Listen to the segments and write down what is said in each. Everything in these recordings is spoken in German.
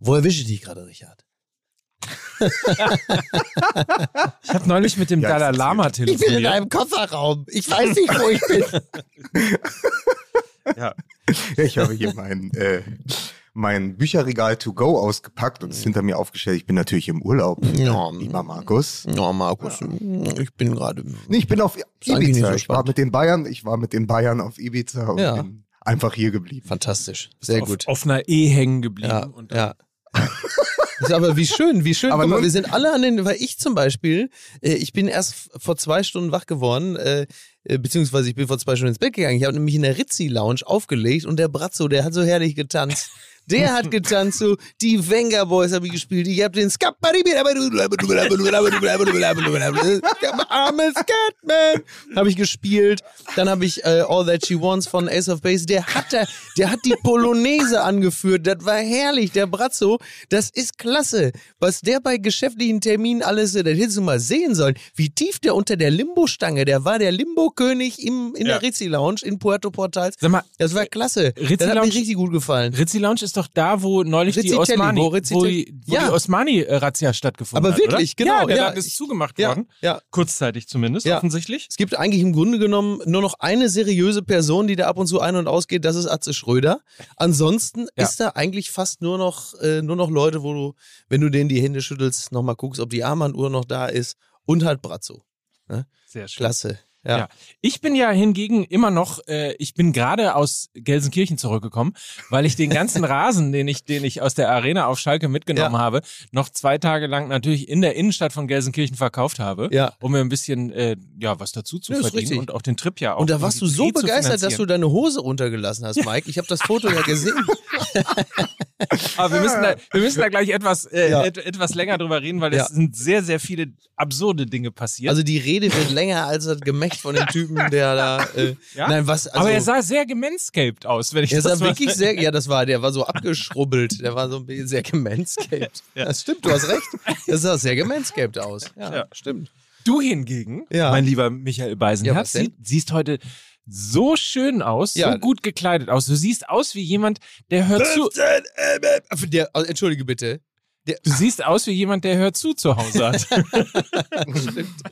Wo erwische ich dich gerade, Richard? Ich habe neulich mit dem Ja, Dalai Lama Ich bin in telefoniert. einem Kofferraum. Ich weiß nicht, wo ich bin. Ja. ja, ich habe hier mein, äh, mein Bücherregal to go ausgepackt und es hinter mir aufgestellt. Ich bin natürlich im Urlaub, Ja. lieber Markus. Ja, Markus, ich bin gerade. Nee, ich bin auf Ibiza. so ich war mit den Bayern, ich war mit den Bayern auf Ibiza und Ja. bin einfach hier geblieben. Fantastisch. Sehr auf, gut. auf einer E hängen geblieben. Ja, und dann- ja. Ist aber wie schön, wie schön. Aber mal, wir sind alle an den, weil ich zum Beispiel, äh, ich bin erst vor zwei Stunden wach geworden, äh, äh, beziehungsweise ich bin vor zwei Stunden ins Bett gegangen. Ich habe nämlich in der Rizzi-Lounge aufgelegt und der Bratzo, der hat so herrlich getanzt. Der hat getanzt, so die Venga Boys habe ich gespielt. Ich habe den Arme Scatman habe ich gespielt. Dann habe ich äh, All That She Wants von Ace of Base. Der hat da, der hat die Polonaise angeführt. Das war herrlich. Der Brazzo, das ist klasse. Was der bei geschäftlichen Terminen alles, das hättest du mal sehen sollen. Wie tief der unter der Limbo-Stange, der war der Limbo-König im, in Ja. der Rizzi-Lounge in Puerto Portals. Sag mal, Das war klasse. Das hat mir richtig gut gefallen. Rizzi Lounge ist doch da, wo neulich die Rizzi Osmani, Rizzi wo wo Ja. die Osmani-Razzia stattgefunden Aber hat. wirklich, oder? genau, Ja, der ja, Laden ist ich- zugemacht Ja, worden. ja. Kurzzeitig zumindest, offensichtlich. Es gibt eigentlich im Grunde genommen nur noch eine seriöse Person, die da ab und zu ein- und ausgeht, das ist Atze Schröder. Ansonsten ist da eigentlich fast nur noch, äh, nur noch Leute, wo du, wenn du denen die Hände schüttelst, nochmal guckst, ob die Armbanduhr noch da ist und halt Brazzo. Sehr schön. Klasse. Ja. Ja. Ich bin ja hingegen immer noch, äh, ich bin gerade aus Gelsenkirchen zurückgekommen, weil ich den ganzen Rasen, den ich, den ich aus der Arena auf Schalke mitgenommen Ja. habe, noch zwei Tage lang natürlich in der Innenstadt von Gelsenkirchen verkauft habe, Ja. um mir ein bisschen äh, ja was dazu zu verdienen richtig. und auch den Trip ja auch. Und da warst du so eh begeistert, dass du deine Hose runtergelassen hast, Mike. Ich habe das Foto ja gesehen. Aber wir müssen da, wir müssen da gleich etwas, äh, et, etwas länger drüber reden, weil es sind sehr, sehr viele absurde Dinge passiert. Also die Rede wird länger als das Gemächt von dem Typen, der da. Äh, Ja? Nein, was? Also, Aber er sah sehr gemanscaped aus, wenn ich Er das sah mal wirklich sehr, ja, das war, der war so abgeschrubbelt, der war so ein bisschen sehr gemanscaped. Ja. Das stimmt, du hast recht. Das sah sehr gemanscaped aus. Ja, Ja. stimmt. Du hingegen, Ja. mein lieber Michael Ja, Beisenherz, denn? sie, siehst heute so schön aus, Ja. so gut gekleidet aus. Du siehst aus wie jemand, der hört zu. Der, oh, entschuldige bitte. Der, Du siehst aus wie jemand, der hört zu zu Hause hat. stimmt.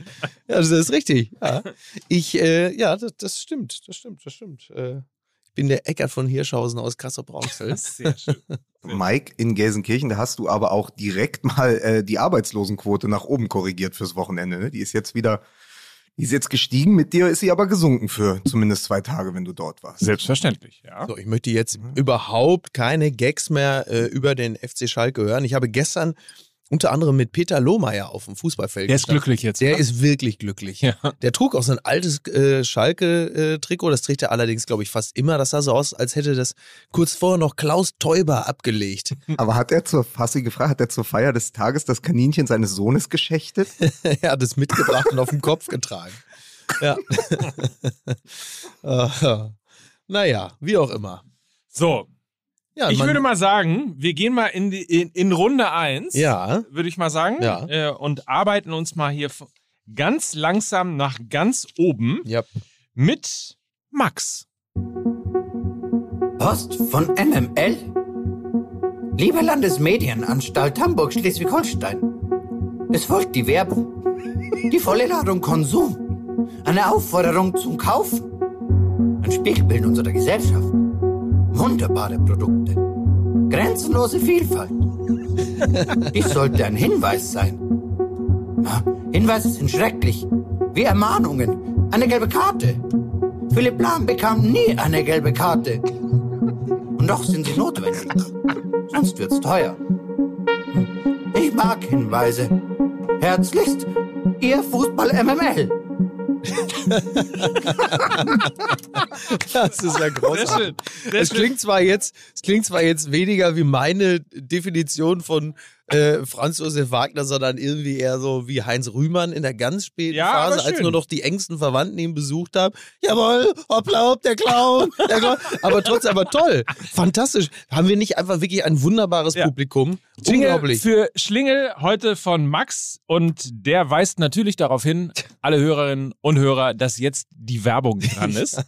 Ja, das ist richtig. Ja. Ich, äh, ja, das, das stimmt, das stimmt, das stimmt. Äh, ich bin der Eckert von Hirschhausen aus Kassel-Brauxel. Sehr schön. Mike, in Gelsenkirchen, da hast du aber auch direkt mal äh, die Arbeitslosenquote nach oben korrigiert fürs Wochenende. Ne? Die ist jetzt wieder, die ist jetzt gestiegen, mit dir ist sie aber gesunken für zumindest zwei Tage, wenn du dort warst. Selbstverständlich, ja. So, ich möchte jetzt überhaupt keine Gags mehr äh, über den FC Schalke hören. Ich habe gestern unter anderem mit Peter Lohmeier auf dem Fußballfeld Der ist gestanden. glücklich jetzt. Der oder? ist wirklich glücklich. Ja. Der trug auch so ein altes äh, Schalke-Trikot. Das trägt er allerdings, glaube ich, fast immer. Das sah so aus, als hätte das kurz vorher noch Klaus Teuber abgelegt. Aber hat er zur, hast du gefragt, hat er zur Feier des Tages das Kaninchen seines Sohnes geschächtet? er hat es mitgebracht und auf dem Kopf getragen. Ja. Äh, naja, wie auch immer. So, Ja, ich würde mal sagen, wir gehen mal in, die, in, in Runde 1. Ja. Würde ich mal sagen. Ja. Äh, und arbeiten uns mal hier ganz langsam nach ganz oben Ja. mit Max. Post von MML? Liebe Landesmedienanstalt Hamburg-Schleswig-Holstein, es folgt die Werbung. Die volle Ladung Konsum. Eine Aufforderung zum Kaufen. Ein Spiegelbild unserer Gesellschaft. Wunderbare Produkte. Grenzenlose Vielfalt. Dies sollte ein Hinweis sein. Ja, Hinweise sind schrecklich. Wie Ermahnungen. Eine gelbe Karte. Philipp Lahm bekam nie eine gelbe Karte. Und doch sind sie notwendig. Sonst wird's teuer. Ich mag Hinweise. Herzlichst, Ihr Fußball MML. Das ist ja großartig. Es klingt zwar jetzt, es klingt zwar jetzt weniger wie meine Definition von äh, Franz Josef Wagner, sondern irgendwie eher so wie Heinz Rühmann in der ganz späten Ja, Phase, als nur noch die engsten Verwandten ihn besucht haben. Jawohl, hoppla hopp, der Clown, der Clown. Aber trotzdem, aber toll, fantastisch. Haben wir nicht einfach wirklich ein wunderbares Ja. Publikum? Jingle Unglaublich. für Schlingel heute von Max und der weist natürlich darauf hin, alle Hörerinnen und Hörer, dass jetzt die Werbung dran ist.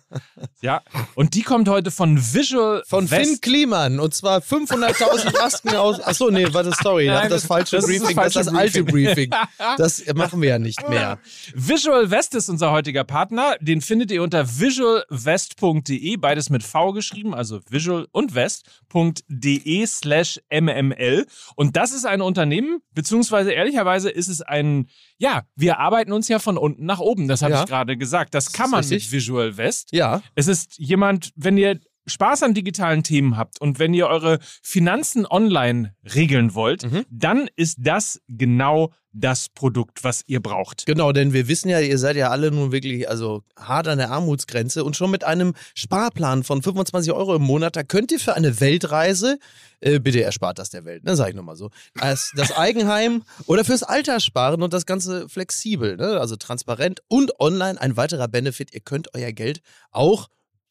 ja, und die kommt heute von Visual Von West. Finn Mann. Und zwar 500.000 Masken aus. Achso, nee, warte, sorry. Nein, das, das falsche das das Briefing. falsche das ist das alte Briefing. Das machen wir ja nicht mehr. Visual West ist unser heutiger Partner. Den findet ihr unter visualwest.de, beides mit V geschrieben, also visual und west.de slash mml. Und das ist ein Unternehmen, beziehungsweise ehrlicherweise ist es ein, ja, wir arbeiten uns ja von unten nach oben. Das habe Ja. ich gerade gesagt. Das kann ist man richtig. mit Visual West. Ja. Es ist jemand, wenn ihr Spaß an digitalen Themen habt und wenn ihr eure Finanzen online regeln wollt, Mhm. dann ist das genau das Produkt, was ihr braucht. Genau, denn wir wissen ja, ihr seid ja alle nun wirklich also hart an der Armutsgrenze und schon mit einem Sparplan von 25 Euro im Monat, da könnt ihr für eine Weltreise, äh, bitte erspart das der Welt, ne, sag ich nochmal so, als das Eigenheim oder fürs Alter sparen und das Ganze flexibel, ne, also transparent und online ein weiterer Benefit, ihr könnt euer Geld auch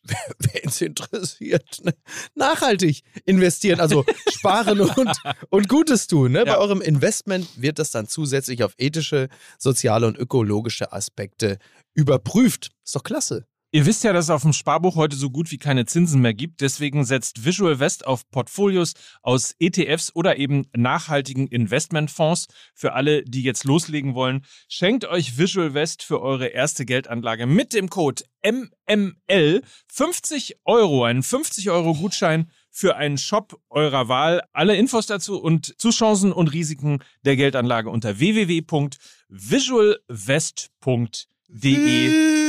wen es interessiert, ne? nachhaltig investieren, also sparen und, und Gutes tun. Ne? Bei Ja. eurem Investment wird das dann zusätzlich auf ethische, soziale und ökologische Aspekte überprüft. Ist doch klasse. Ihr wisst ja, dass es auf dem Sparbuch heute so gut wie keine Zinsen mehr gibt. Deswegen setzt Visual West auf Portfolios aus ETFs oder eben nachhaltigen Investmentfonds. Für alle, die jetzt loslegen wollen, schenkt euch Visual West für eure erste Geldanlage mit dem Code MML 50 Euro, einen 50 Euro Gutschein für einen Shop eurer Wahl. Alle Infos dazu und zu Chancen und Risiken der Geldanlage unter www.visualwest.de.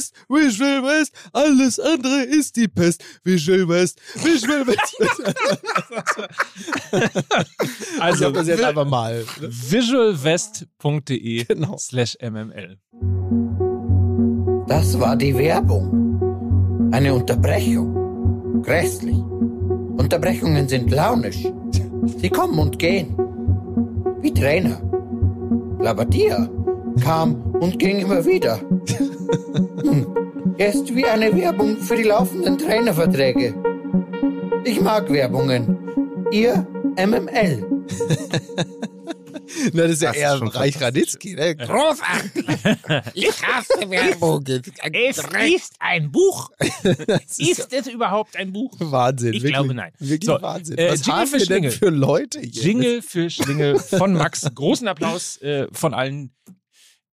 Visual West, Visual West, alles andere ist die Pest. Visual West, Visual West. Also ich das jetzt einfach mal. visualwest.de Genau. slash mml. Das war die Werbung. Eine Unterbrechung. Grässlich. Unterbrechungen sind launisch. Sie kommen und gehen. Wie Trainer. Labadia kam und ging immer wieder. Hm. Er ist wie eine Werbung für die laufenden Trainerverträge. Ich mag Werbungen. Ihr MML. Na, das ist ja Das ist eher schon Reich Ranitzky. Ne? Großartig. Ich hasse Werbung. Es ist ein Buch. Ist Ist es überhaupt ein Buch? Wahnsinn. Ich wirklich, glaube, nein. Wirklich So, Wahnsinn. äh, Was Jingle haben für wir denn Schlingel. für Leute hier? Jingle für Schlingel von Max. Großen Applaus äh, von allen,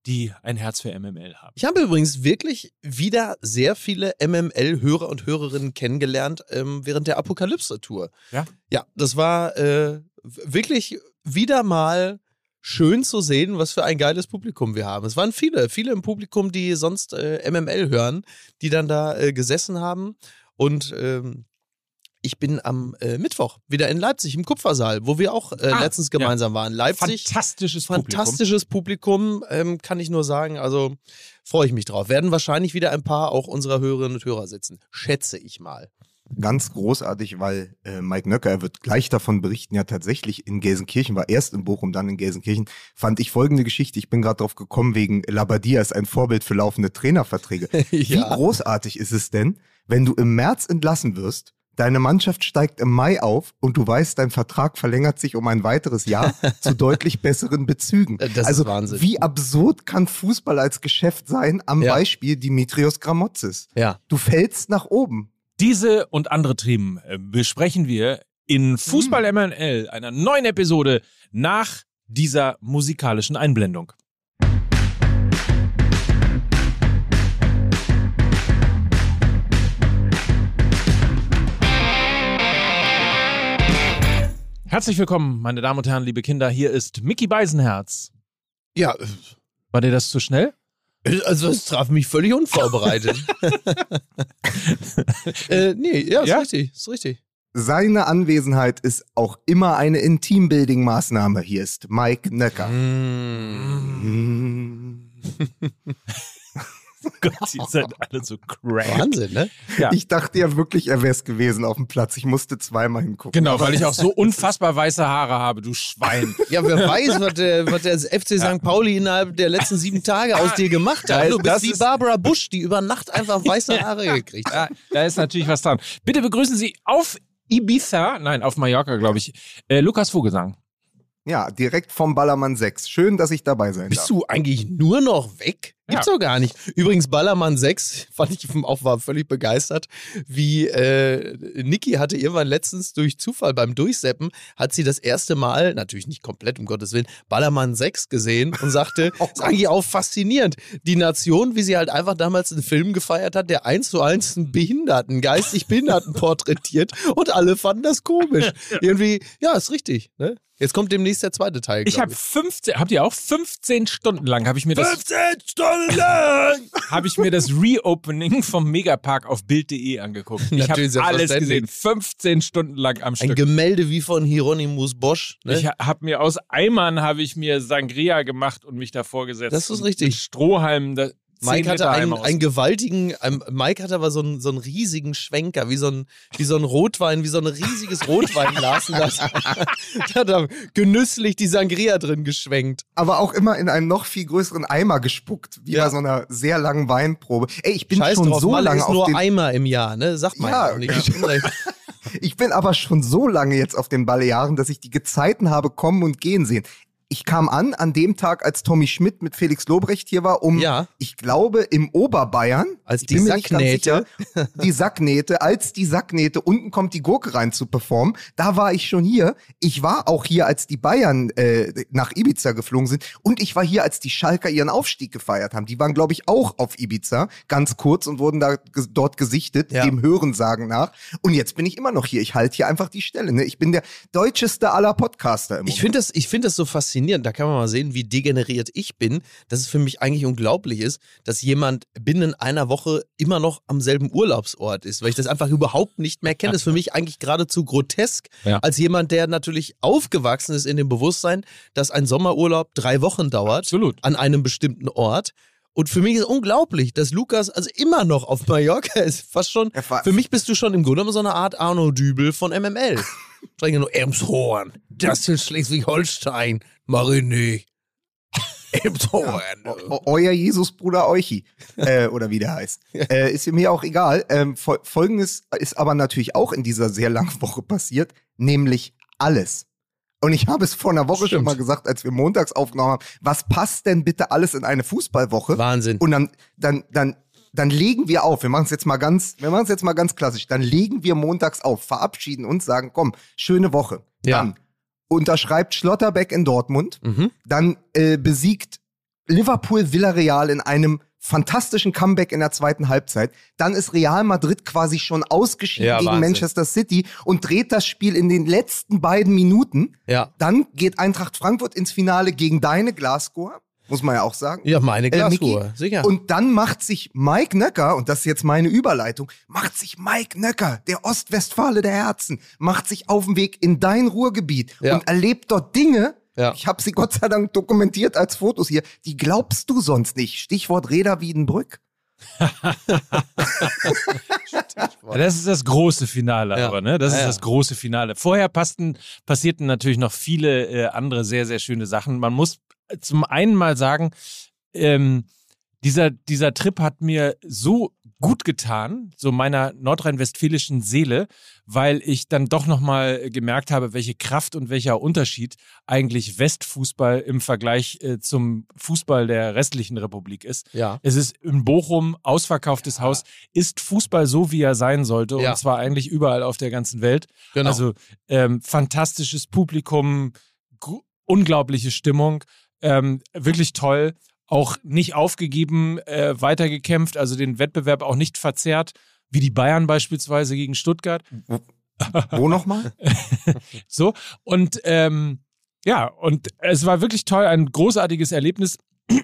die ein Herz für MML haben. Ich habe übrigens wirklich wieder sehr viele MML-Hörer und Hörerinnen kennengelernt ähm, während der Apokalypse-Tour. Ja? Ja, das war äh, wirklich wieder mal schön zu sehen, was für ein geiles Publikum wir haben. Es waren viele, viele im Publikum, die sonst äh, MML hören, die dann da äh, gesessen haben. Und ähm, ich bin am äh, Mittwoch wieder in Leipzig im Kupfersaal, wo wir auch äh, Ah, letztens gemeinsam waren. Leipzig. Fantastisches Fantastisches Publikum, ähm, kann ich nur sagen. Also freue ich mich drauf. Werden wahrscheinlich wieder ein paar auch unserer Hörerinnen und Hörer sitzen. Schätze ich mal. Ganz großartig, weil äh, Mike Nöcker, er wird gleich davon berichten, ja tatsächlich in Gelsenkirchen, war erst in Bochum, dann in Gelsenkirchen, fand ich folgende Geschichte. Ich bin gerade drauf gekommen, wegen Labadia ist ein Vorbild für laufende Trainerverträge. Wie Ja. großartig ist es denn, wenn du im März entlassen wirst, deine Mannschaft steigt im Mai auf und du weißt, dein Vertrag verlängert sich um ein weiteres Jahr zu deutlich besseren Bezügen. Das ist also Wahnsinn. wie absurd kann Fußball als Geschäft sein am Ja. Beispiel Dimitrios Gramotzis. Ja. Du fällst nach oben. Diese und andere Themen äh, besprechen wir in Fußball MNL, einer neuen Episode nach dieser musikalischen Einblendung. Herzlich willkommen, meine Damen und Herren, liebe Kinder. Hier ist Mickey Beisenherz. Ja, War dir das zu schnell? äh, also es traf mich völlig unvorbereitet. äh, nee, ja, ist Ja? richtig, ist richtig. Seine Anwesenheit ist auch immer eine Intimbuilding-Maßnahme. Hier ist Mike Nöcker. Mm. Gott, ihr seid alle so crack. Wahnsinn, ne? Ja. Ich dachte ja wirklich, er wäre es gewesen auf dem Platz. Ich musste zweimal hingucken. Genau, weil ich auch so unfassbar weiße Haare habe, du Schwein. Ja, wer weiß, was der, was der FC St. Pauli innerhalb der letzten sieben Tage aus dir gemacht hat. Du bist wie Barbara Bush, die über Nacht einfach weiße Haare gekriegt hat. Da, da ist natürlich was dran. Bitte begrüßen Sie auf Ibiza, nein, auf Mallorca, glaube ich, äh, Lukas Vogelsang. Ja, direkt vom Ballermann 6. Schön, dass ich dabei sein Bist darf. du eigentlich nur noch weg? Gibt's doch gar nicht. Übrigens, Ballermann 6, fand ich auch war völlig begeistert, wie äh, Niki hatte irgendwann letztens durch Zufall beim Durchseppen, hat sie das erste Mal, natürlich nicht komplett, um Gottes Willen, Ballermann 6 gesehen und sagte, Oh ist eigentlich auch faszinierend. Die Nation, wie sie halt einfach damals einen Film gefeiert hat, der eins zu eins einen Behinderten, geistig Behinderten porträtiert und alle fanden das komisch. Irgendwie, ja, ist richtig. Ne? Jetzt kommt demnächst der zweite Teil. Ich habe 15, habt ihr auch 15 Stunden lang habe ich mir das 15 Stunden lang! habe ich mir das Reopening vom Megapark auf bild.de angeguckt. Ich habe alles gesehen, 15 Stunden lang am Ein Stück. Gemälde wie von Hieronymus Bosch. Ne? Ich habe mir aus Eimern habe ich mir Sangria gemacht und mich davor gesetzt. Das ist richtig. Da, Mike 10 hatte einen, einen gewaltigen, ähm, Mike hatte aber so einen, so einen riesigen Schwenker, wie so ein, wie so ein Rotwein, wie so ein riesiges Rotweinglas. das- da hat er genüsslich die Sangria drin geschwenkt. Aber auch immer in einen noch viel größeren Eimer gespuckt, wie Ja. bei so einer sehr langen Weinprobe. Ey, ich bin Scheiß schon drauf, so Malle lange ist auf nur den Eimer im Jahr, ne? Sagt man Ja, ja, nicht. Ich bin aber schon so lange jetzt auf den Balearen, dass ich die Gezeiten habe kommen und gehen sehen. Ich kam an an dem Tag, als Tommy Schmidt mit Felix Lobrecht hier war, um, Ja. ich glaube, im Oberbayern, Als die Sacknähte. sicher, die Sacknähte, als die Sacknähte, unten kommt die Gurke rein zu performen, da war ich schon hier. Ich war auch hier, als die Bayern äh, nach Ibiza geflogen sind und ich war hier, als die Schalker ihren Aufstieg gefeiert haben. Die waren, glaube ich, auch auf Ibiza, ganz kurz und wurden da dort gesichtet, Ja. dem Hörensagen nach. Und jetzt bin ich immer noch hier. Ich halte hier einfach die Stelle. Ne? Ich bin der deutscheste aller Podcaster im Ich finde das, ich find das so faszinierend. Da kann man mal sehen, wie degeneriert ich bin, dass es für mich eigentlich unglaublich ist, dass jemand binnen einer Woche immer noch am selben Urlaubsort ist, weil ich das einfach überhaupt nicht mehr kenne. Das ist für mich eigentlich geradezu grotesk, Ja. als jemand, der natürlich aufgewachsen ist in dem Bewusstsein, dass ein Sommerurlaub drei Wochen dauert Absolut. an einem bestimmten Ort. Und für mich ist unglaublich, dass Lukas also immer noch auf Mallorca ist. Fast schon. Für mich bist du schon im Grunde genommen so eine Art Arno Dübel von MML. Strenge nur Elmshorn. Das ist Schleswig-Holstein. Marine. Elmshorn. O- Euer Jesusbruder Euchi, äh, oder wie der heißt. Äh, ist mir auch egal. Ähm, fol- Folgendes ist aber natürlich auch in dieser sehr langen Woche passiert, nämlich alles. Und ich habe es vor einer Woche schon Stimmt. mal gesagt, als wir montags aufgenommen haben, was passt denn bitte alles in eine Fußballwoche? Wahnsinn. Und dann, dann, dann, dann legen wir auf. Wir machen es jetzt mal ganz, wir machen es jetzt mal ganz klassisch. Dann legen wir montags auf, verabschieden uns, sagen, komm, schöne Woche. Ja. Dann unterschreibt Schlotterbeck in Dortmund. Mhm. Dann äh, besiegt Liverpool Villarreal in einem fantastischen Comeback in der zweiten Halbzeit. Dann ist Real Madrid quasi schon ausgeschieden Ja, gegen Wahnsinn. Manchester City und dreht das Spiel in den letzten beiden Minuten. Ja. Dann geht Eintracht Frankfurt ins Finale gegen deine Glasgow, muss man ja auch sagen. Ja, meine. Glasur. Sicher. Und dann macht sich Mike Nöcker, und das ist jetzt meine Überleitung, macht sich Mike Nöcker, der Ostwestfale der Herzen, macht sich auf den Weg in dein Ruhrgebiet Ja. und erlebt dort Dinge, Ja. ich habe sie Gott sei Dank dokumentiert als Fotos hier, die glaubst du sonst nicht. Stichwort Reda Wiedenbrück. Ja, das ist das große Finale, Ja. aber, ne? Das Ja, ist ja. das große Finale. Vorher passten, passierten natürlich noch viele äh, andere sehr, sehr schöne Sachen. Man muss zum einen mal sagen, ähm, dieser, dieser Trip hat mir so gut getan, so meiner nordrhein-westfälischen Seele, weil ich dann doch nochmal gemerkt habe, welche Kraft und welcher Unterschied eigentlich Westfußball im Vergleich äh, zum Fußball der restlichen Republik ist. ja. Es ist in Bochum ausverkauftes Haus. Ist Fußball so, wie er sein sollte? Ja. Und zwar eigentlich überall auf der ganzen Welt. Genau. Also ähm, fantastisches Publikum, unglaubliche Stimmung, ähm, wirklich toll. Auch nicht aufgegeben, äh, weitergekämpft, also den Wettbewerb auch nicht verzerrt, wie die Bayern beispielsweise gegen Stuttgart. Wo nochmal? So. Und ähm, ja, und es war wirklich toll, ein großartiges Erlebnis.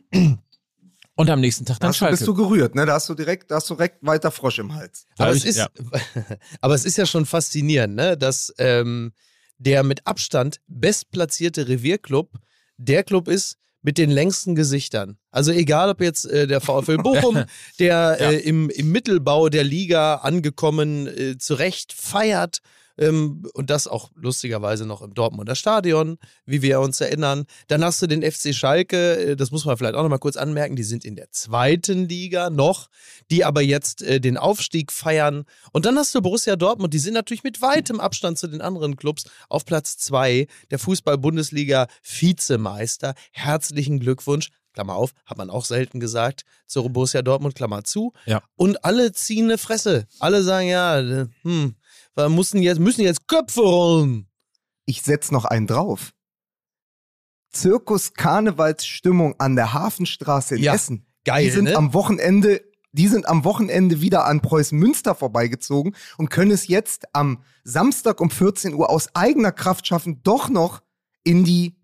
Und am nächsten Tag Da dann du, bist du gerührt, ne? Da hast du direkt, da hast du direkt weiter Frosch im Hals. Da Aber hab es, ich- ist, ja. aber es ist ja schon faszinierend, ne? dass ähm, der mit Abstand bestplatzierte Revierclub der Club ist mit den längsten Gesichtern. Also egal, ob jetzt äh, der VfL Bochum, der äh, im, im Mittelbau der Liga angekommen äh, zurecht feiert, ähm, und das auch lustigerweise noch im Dortmunder Stadion, wie wir uns erinnern. Dann hast du den FC Schalke, äh, das muss man vielleicht auch noch mal kurz anmerken, die sind in der zweiten Liga noch, die aber jetzt äh, den Aufstieg feiern. Und dann hast du Borussia Dortmund, die sind natürlich mit weitem Abstand zu den anderen Clubs auf Platz zwei der Fußball-Bundesliga Vizemeister. Herzlichen Glückwunsch. Klammer auf, hat man auch selten gesagt, zur Borussia Dortmund, Klammer zu. Ja. Und alle ziehen eine Fresse. Alle sagen, ja, äh, hm, wir müssen jetzt, müssen jetzt Köpfe rollen. Ich setz noch einen drauf. Zirkus Karnevalsstimmung an der Hafenstraße in Ja, Essen. Geil, die sind ne? am Wochenende, die sind am Wochenende wieder an Preußen Münster vorbeigezogen und können es jetzt am Samstag um 14 Uhr aus eigener Kraft schaffen, doch noch in die,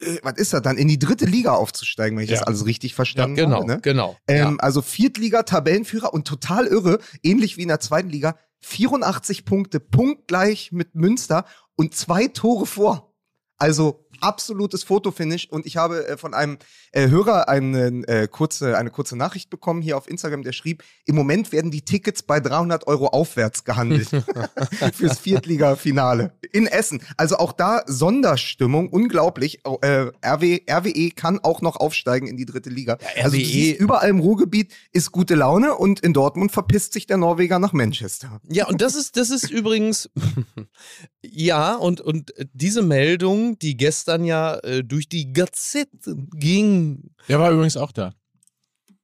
äh, was ist das dann, in die dritte Liga aufzusteigen, wenn ich Ja. das alles richtig verstanden genau, habe. Ne? genau. Ähm, Also Viertliga-Tabellenführer und total irre, ähnlich wie in der zweiten Liga, 84 Punkte, punktgleich mit Münster und zwei Tore vor. Also absolutes Fotofinish und ich habe äh, von einem äh, Hörer eine, äh, kurze, eine kurze Nachricht bekommen hier auf Instagram, der schrieb, im Moment werden die Tickets bei 300 Euro aufwärts gehandelt fürs Viertliga-Finale in Essen. Also auch da Sonderstimmung, unglaublich. Au- Äh, RW, RWE kann auch noch aufsteigen in die dritte Liga. Ja, also RWE siehst, überall im Ruhrgebiet ist gute Laune und in Dortmund verpisst sich der Norweger nach Manchester. Ja, und das ist, das ist übrigens, ja, und, und diese Meldung, die gestern ja äh, durch die Gazetten ging. Der war übrigens auch da.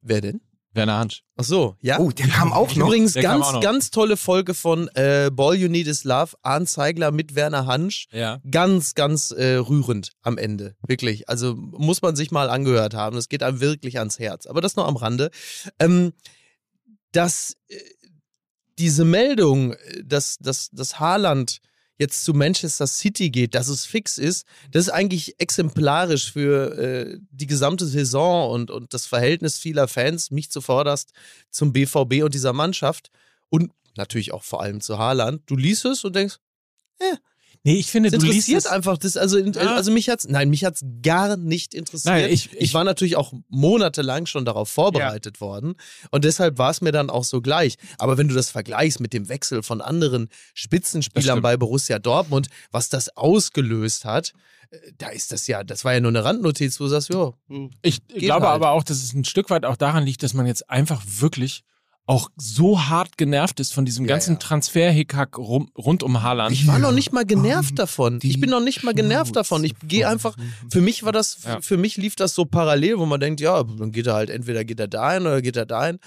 Wer denn? Werner Hansch. Ach so, ja. Oh, der kam auch noch. Übrigens Der ganz, ganz tolle Folge von äh, Ball You Need Is Love, Arndt Zeigler mit Werner Hansch. Ja. Ganz, ganz äh, rührend am Ende. Wirklich. Also muss man sich mal angehört haben. Das geht einem wirklich ans Herz. Aber das noch am Rande. Ähm, dass äh, diese Meldung, äh, dass, dass, dass Haaland jetzt zu Manchester City geht, dass es fix ist, das ist eigentlich exemplarisch für äh, die gesamte Saison und, und das Verhältnis vieler Fans, mich zuvorderst, zum BVB und dieser Mannschaft und natürlich auch vor allem zu Haaland. Du liest es und denkst, Nee, ich finde, es du liest es. einfach das also Ja. also mich hat's nein mich hat's gar nicht interessiert Nein, ich- ich, ich- war natürlich auch monatelang schon darauf vorbereitet worden und deshalb war es mir dann auch so gleich aber wenn du das vergleichst mit dem Wechsel von anderen Spitzenspielern bei Borussia Dortmund was das ausgelöst hat äh, da ist das ja das war ja nur eine Randnotiz wo du sagst ja Ich Geht glaube halt. aber auch, dass es ein Stück weit auch daran liegt, dass man jetzt einfach wirklich auch so hart genervt ist von diesem Ja, ganzen ja. Transfer-Hickhack rund um Haaland. Ich war noch nicht mal genervt davon. Ich bin noch nicht mal genervt davon. Ich gehe einfach, für mich war das, Ja. für mich lief das so parallel, wo man denkt, ja, dann geht er halt, entweder geht er dahin oder geht er dahin.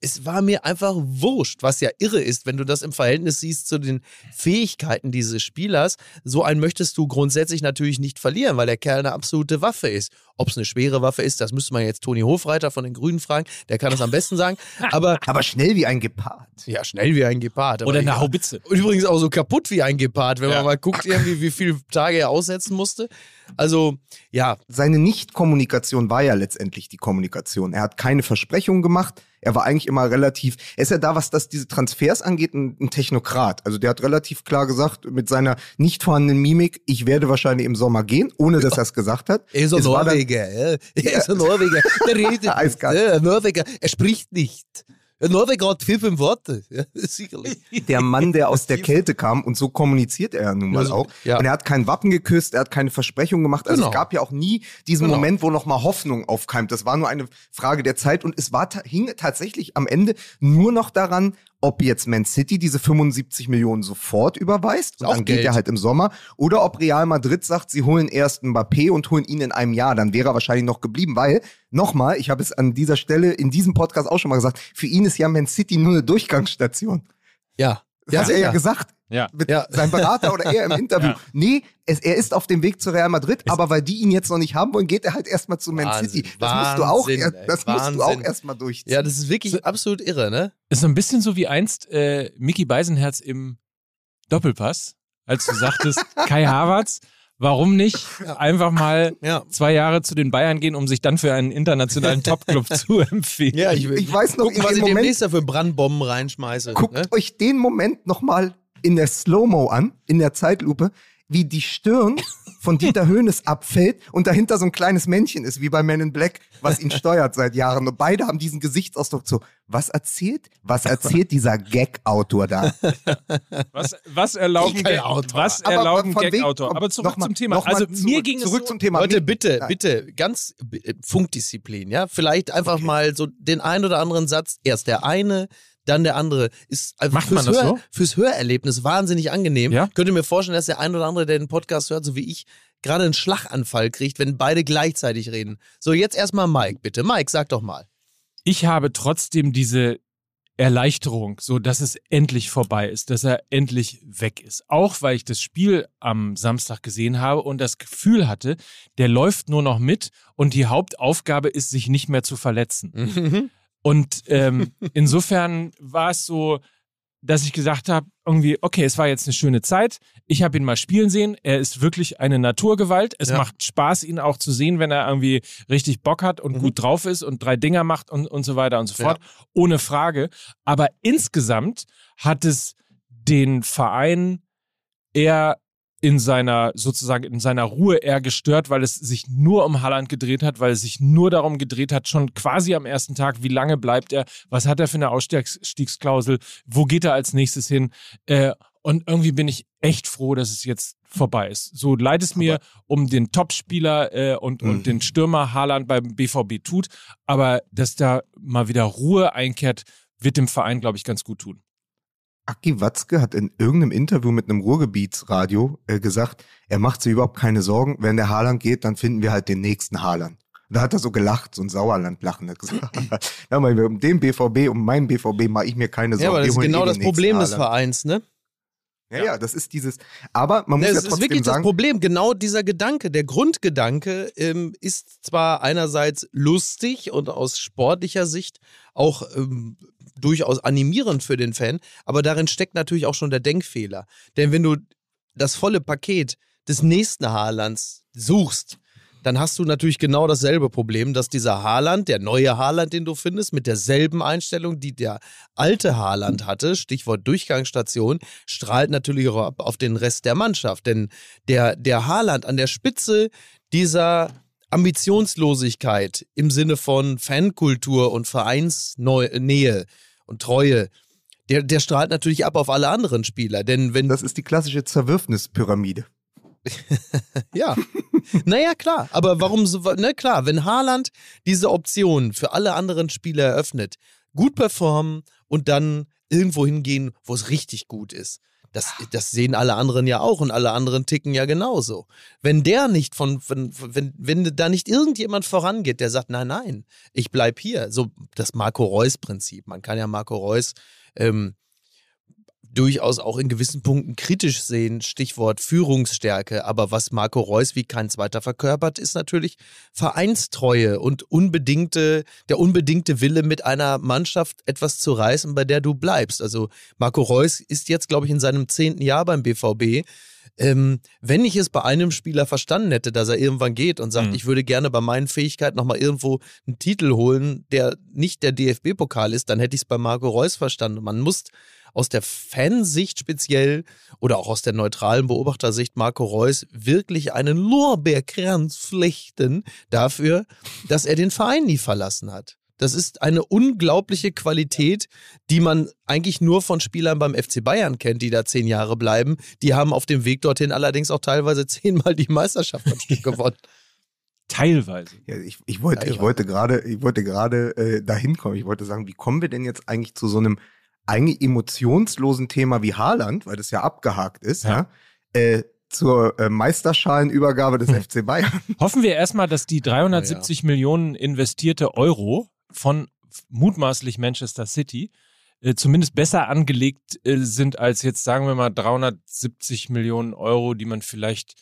Es war mir einfach wurscht, was ja irre ist, wenn du das im Verhältnis siehst zu den Fähigkeiten dieses Spielers. So einen möchtest du grundsätzlich natürlich nicht verlieren, weil der Kerl eine absolute Waffe ist. Ob es eine schwere Waffe ist, das müsste man jetzt Toni Hofreiter von den Grünen fragen. Der kann das am besten sagen. Aber Aber schnell wie ein Gepard. ja, schnell wie ein Gepard. aber Oder eine. Haubitze. Und übrigens auch so kaputt wie ein Gepard, wenn Ja. man mal guckt, irgendwie, wie viele Tage er aussetzen musste. Also, ja, Seine Nicht-Kommunikation war ja letztendlich die Kommunikation. Er hat keine Versprechungen gemacht. Er war eigentlich immer relativ, er ist ja da, was das diese Transfers angeht, ein, ein Technokrat. Also der hat relativ klar gesagt, mit seiner nicht vorhandenen Mimik, ich werde wahrscheinlich im Sommer gehen, ohne dass er es gesagt hat. er ist ein Norweger. ja. Er ist ein Norweger. Der redet nicht. Eiskalt. Norweger. Er spricht nicht. Hat vier, fünf Worte. Ja, sicherlich. der Mann, der aus der Kälte kam und so kommuniziert er ja nun mal Ja, so- auch. ja. Und er hat kein Wappen geküsst, er hat keine Versprechung gemacht. Also Genau. es gab ja auch nie diesen Genau. Moment, wo noch mal Hoffnung aufkeimt. Das war nur eine Frage der Zeit und es war hing tatsächlich am Ende nur noch daran, ob jetzt Man City diese 75 Millionen sofort überweist und dann geht Geld. er halt im Sommer oder ob Real Madrid sagt, sie holen erst Mbappé und holen ihn in einem Jahr, dann wäre er wahrscheinlich noch geblieben, weil nochmal, ich habe es an dieser Stelle in diesem Podcast auch schon mal gesagt, für ihn ist ja Man City nur eine Durchgangsstation. Ja. Das hat er ja gesagt. Ja. Mit Ja. seinem Berater oder er im Interview. Ja. Nee, es, er ist auf dem Weg zu Real Madrid, aber weil die ihn jetzt noch nicht haben wollen, geht er halt erstmal zu Man Wahnsinn, City. Das musst du auch, musst du auch erstmal durchziehen. Ja, das ist wirklich absolut irre, ne? Ist so ein bisschen so wie einst äh, Mickey Beisenherz im Doppelpass, als du sagtest, Kai Havertz, warum nicht einfach mal Ja. zwei Jahre zu den Bayern gehen, um sich dann für einen internationalen Topclub zu empfehlen? Ja, ich, Ich weiß noch, gucken, in was ich Moment- demnächst da für Brandbomben reinschmeiße. Guckt Ne? euch den Moment nochmal in der Slow-Mo an, in der Zeitlupe, wie die Stirn von Dieter Höhnes abfällt und dahinter so ein kleines Männchen ist, wie bei Men in Black, was ihn steuert seit Jahren. Und beide haben diesen Gesichtsausdruck so, was erzählt, was erzählt dieser Gag-Autor da? Was, was erlauben, Gag, was Aber erlauben Gag-Autor? Aber zurück mal- zum Thema. Also zurück, mir ging es zurück so, zum Thema. Leute, bitte, Nein. bitte, ganz äh, Funkdisziplin, ja? Vielleicht einfach mal so den ein oder anderen Satz. Erst der eine, dann der andere. Ist einfach Macht fürs, man das Hör, so? fürs Hörerlebnis wahnsinnig angenehm. Ja? Könnte mir vorstellen, dass der ein oder andere, der den Podcast hört, so wie ich, gerade einen Schlaganfall kriegt, wenn beide gleichzeitig reden. So, jetzt erstmal Mike, bitte. Mike, sag doch mal. ich habe trotzdem diese Erleichterung, so dass es endlich vorbei ist, dass er endlich weg ist. Auch weil ich das Spiel am Samstag gesehen habe und das Gefühl hatte, der läuft nur noch mit und die Hauptaufgabe ist, sich nicht mehr zu verletzen. Und ähm, insofern war es so, dass ich gesagt habe, irgendwie, okay, es war jetzt eine schöne Zeit. Ich habe ihn mal spielen sehen. Er ist wirklich eine Naturgewalt. Es Ja. macht Spaß, ihn auch zu sehen, wenn er irgendwie richtig Bock hat und Mhm. gut drauf ist und drei Dinger macht und, und so weiter und so fort. Ohne Frage. Aber insgesamt hat es den Verein eher in seiner, sozusagen in seiner Ruhe eher gestört, weil es sich nur um Haaland gedreht hat, weil es sich nur darum gedreht hat, schon quasi am ersten Tag, wie lange bleibt er, was hat er für eine Ausstiegsklausel, wo geht er als nächstes hin. Äh, und irgendwie bin ich echt froh, dass es jetzt vorbei ist. So leid es mir um den Topspieler äh, und, Mhm. und den Stürmer Haaland beim BVB tut, aber dass da mal wieder Ruhe einkehrt, wird dem Verein, glaube ich, ganz gut tun. Aki Watzke hat in irgendeinem Interview mit einem Ruhrgebietsradio äh, gesagt, er macht sich überhaupt keine Sorgen. Wenn der Haaland geht, dann finden wir halt den nächsten Haaland. Und da hat er so gelacht, so ein Sauerland-Lachen. Er hat gesagt, ja, mal, um den BVB, um meinen BVB mache ich mir keine Sorgen. Ja, aber das ist genau eh das Problem des. Vereins, ne? Ja, ja, das ist dieses. Aber man muss Ne, ja es ist trotzdem wirklich das sagen, Problem. Genau dieser Gedanke, der Grundgedanke ähm, ist zwar einerseits lustig und aus sportlicher Sicht auch ähm, durchaus animierend für den Fan, aber darin steckt natürlich auch schon der Denkfehler. Denn wenn du das volle Paket des nächsten Haalands suchst, dann hast du natürlich genau dasselbe Problem, dass dieser Haaland, der neue Haaland, den du findest, mit derselben Einstellung, die der alte Haaland hatte, Stichwort Durchgangsstation, strahlt natürlich auch auf den Rest der Mannschaft. Denn der, der Haaland an der Spitze dieser Ambitionslosigkeit im Sinne von Fankultur und Vereinsnähe und Treue, der, der strahlt natürlich ab auf alle anderen Spieler. Denn wenn das ist die klassische Zerwürfnispyramide. Ja. naja, klar. Aber warum so, ne, klar, wenn Haaland diese Option für alle anderen Spieler eröffnet, gut performen und dann irgendwo hingehen, wo es richtig gut ist. Das, das sehen alle anderen ja auch und alle anderen ticken ja genauso. Wenn der nicht von, von wenn, wenn da nicht irgendjemand vorangeht, der sagt, nein, nein, ich bleib hier. So das Marco Reus-Prinzip. Man kann ja Marco Reus ähm, durchaus auch in gewissen Punkten kritisch sehen, Stichwort Führungsstärke. Aber was Marco Reus wie kein zweiter verkörpert, ist natürlich Vereinstreue und unbedingte, der unbedingte Wille, mit einer Mannschaft etwas zu reißen, bei der du bleibst. Also Marco Reus ist jetzt, glaube ich, in seinem zehnten Jahr beim BVB. Ähm, wenn ich es bei einem Spieler verstanden hätte, dass er irgendwann geht und sagt, Mhm. ich würde gerne bei meinen Fähigkeiten nochmal irgendwo einen Titel holen, der nicht der DFB-Pokal ist, dann hätte ich es bei Marco Reus verstanden. Man muss aus der Fansicht speziell oder auch aus der neutralen Beobachtersicht Marco Reus wirklich einen Lorbeerkranz flechten dafür, dass er den Verein nie verlassen hat. Das ist eine unglaubliche Qualität, die man eigentlich nur von Spielern beim FC Bayern kennt, die da zehn Jahre bleiben. Die haben auf dem Weg dorthin allerdings auch teilweise zehnmal die Meisterschaft am Stück gewonnen. Teilweise. Ja, ich, ich wollte, Ja, ich wollte gerade, ich wollte gerade äh, dahin kommen. Ich wollte sagen, wie kommen wir denn jetzt eigentlich zu so einem eigentlich emotionslosen Thema wie Haaland, weil das ja abgehakt ist, ja, Ja. äh, zur äh, Meisterschalenübergabe des Hm. FC Bayern. Hoffen wir erstmal, dass die 370 Millionen investierte Euro von mutmaßlich Manchester City äh, zumindest besser angelegt äh, sind als jetzt, sagen wir mal, 370 Millionen Euro, die man vielleicht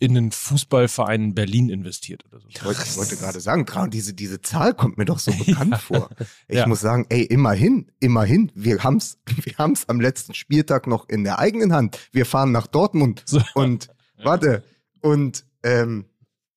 in einen Fußballverein in Berlin investiert oder so. Ich wollte, ich wollte gerade sagen, Traun, diese, diese Zahl kommt mir doch so bekannt vor. Ich Ja. muss sagen, ey, immerhin, immerhin, wir haben's, wir haben's am letzten Spieltag noch in der eigenen Hand. Wir fahren nach Dortmund So. und, warte, und, ähm,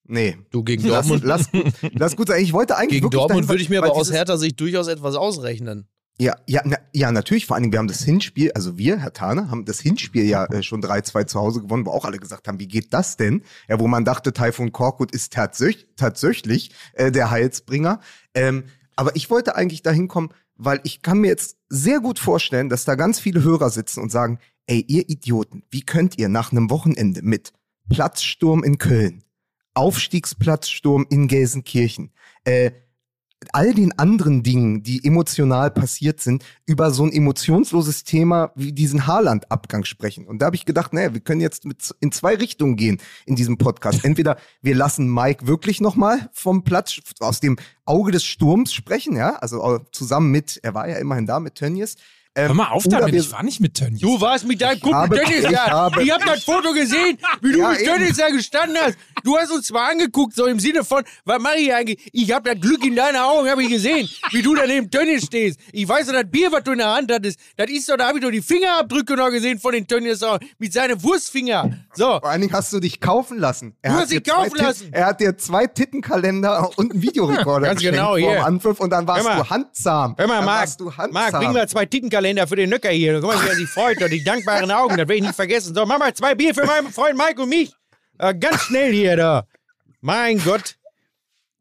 nee. Du gegen Lass, Dortmund, lass, gut, lass gut sein. Ich wollte eigentlich gegen wirklich Dortmund dahin, würde ich mir aber aus Hertha Sicht durchaus etwas ausrechnen. Ja, ja, na, ja, natürlich. Vor allen Dingen, wir haben das Hinspiel, also wir, Herr Tane, haben das Hinspiel ja äh, schon 3-2 zu Hause gewonnen, wo auch alle gesagt haben, wie geht das denn? Ja, wo man dachte, Taifun Korkut ist tatsächlich, tatsächlich äh, der Heilsbringer. Ähm, aber ich wollte eigentlich dahin kommen, weil ich kann mir jetzt sehr gut vorstellen, dass da ganz viele Hörer sitzen und sagen, ey, ihr Idioten, wie könnt ihr nach einem Wochenende mit Platzsturm in Köln, Aufstiegsplatzsturm in Gelsenkirchen, äh, all den anderen Dingen, die emotional passiert sind, über so ein emotionsloses Thema wie diesen Haaland-Abgang sprechen. Und da habe ich gedacht, naja, wir können jetzt mit, in zwei Richtungen gehen in diesem Podcast. Entweder wir lassen Mike wirklich nochmal vom Platz, aus dem Auge des Sturms sprechen, ja, also äh, zusammen mit, er war ja immerhin da mit Tönnies. Ähm, Hör mal auf damit, wir- ich war nicht mit Tönnies. Du warst mit deinem Kumpel habe- Dennis, ich ja. habe- ich hab das Foto gesehen, wie du Ja, mit. Dennis da gestanden hast. Du hast uns zwar angeguckt, so im Sinne von, was mache ich eigentlich? Ich hab das Glück in deinen Augen, habe ich gesehen, wie du da neben Tönnies stehst. Ich weiß doch, das Bier, was du in der Hand hattest, das ist doch, da habe ich doch die Fingerabdrücke noch gesehen von den Tönnies auch, mit seinen Wurstfinger. So. Vor allen Dingen hast du dich kaufen lassen. Er Du hat hast dich dir zwei kaufen lassen. Er hat dir zwei Tittenkalender und einen Videorekorder Ganz geschenkt genau, vor Anpfiff und dann warst Hör mal. du handzahm. Hör mal, Marc, warst du handzahm. Marc, bring mal zwei Tittenkalender für den Nöcker hier. Guck mal, wie er sich freut. Und die dankbaren Augen, das werde ich nicht vergessen. So, mach mal zwei Bier für meinen Freund Mike und mich. Äh, ganz schnell hier, da. Mein Gott.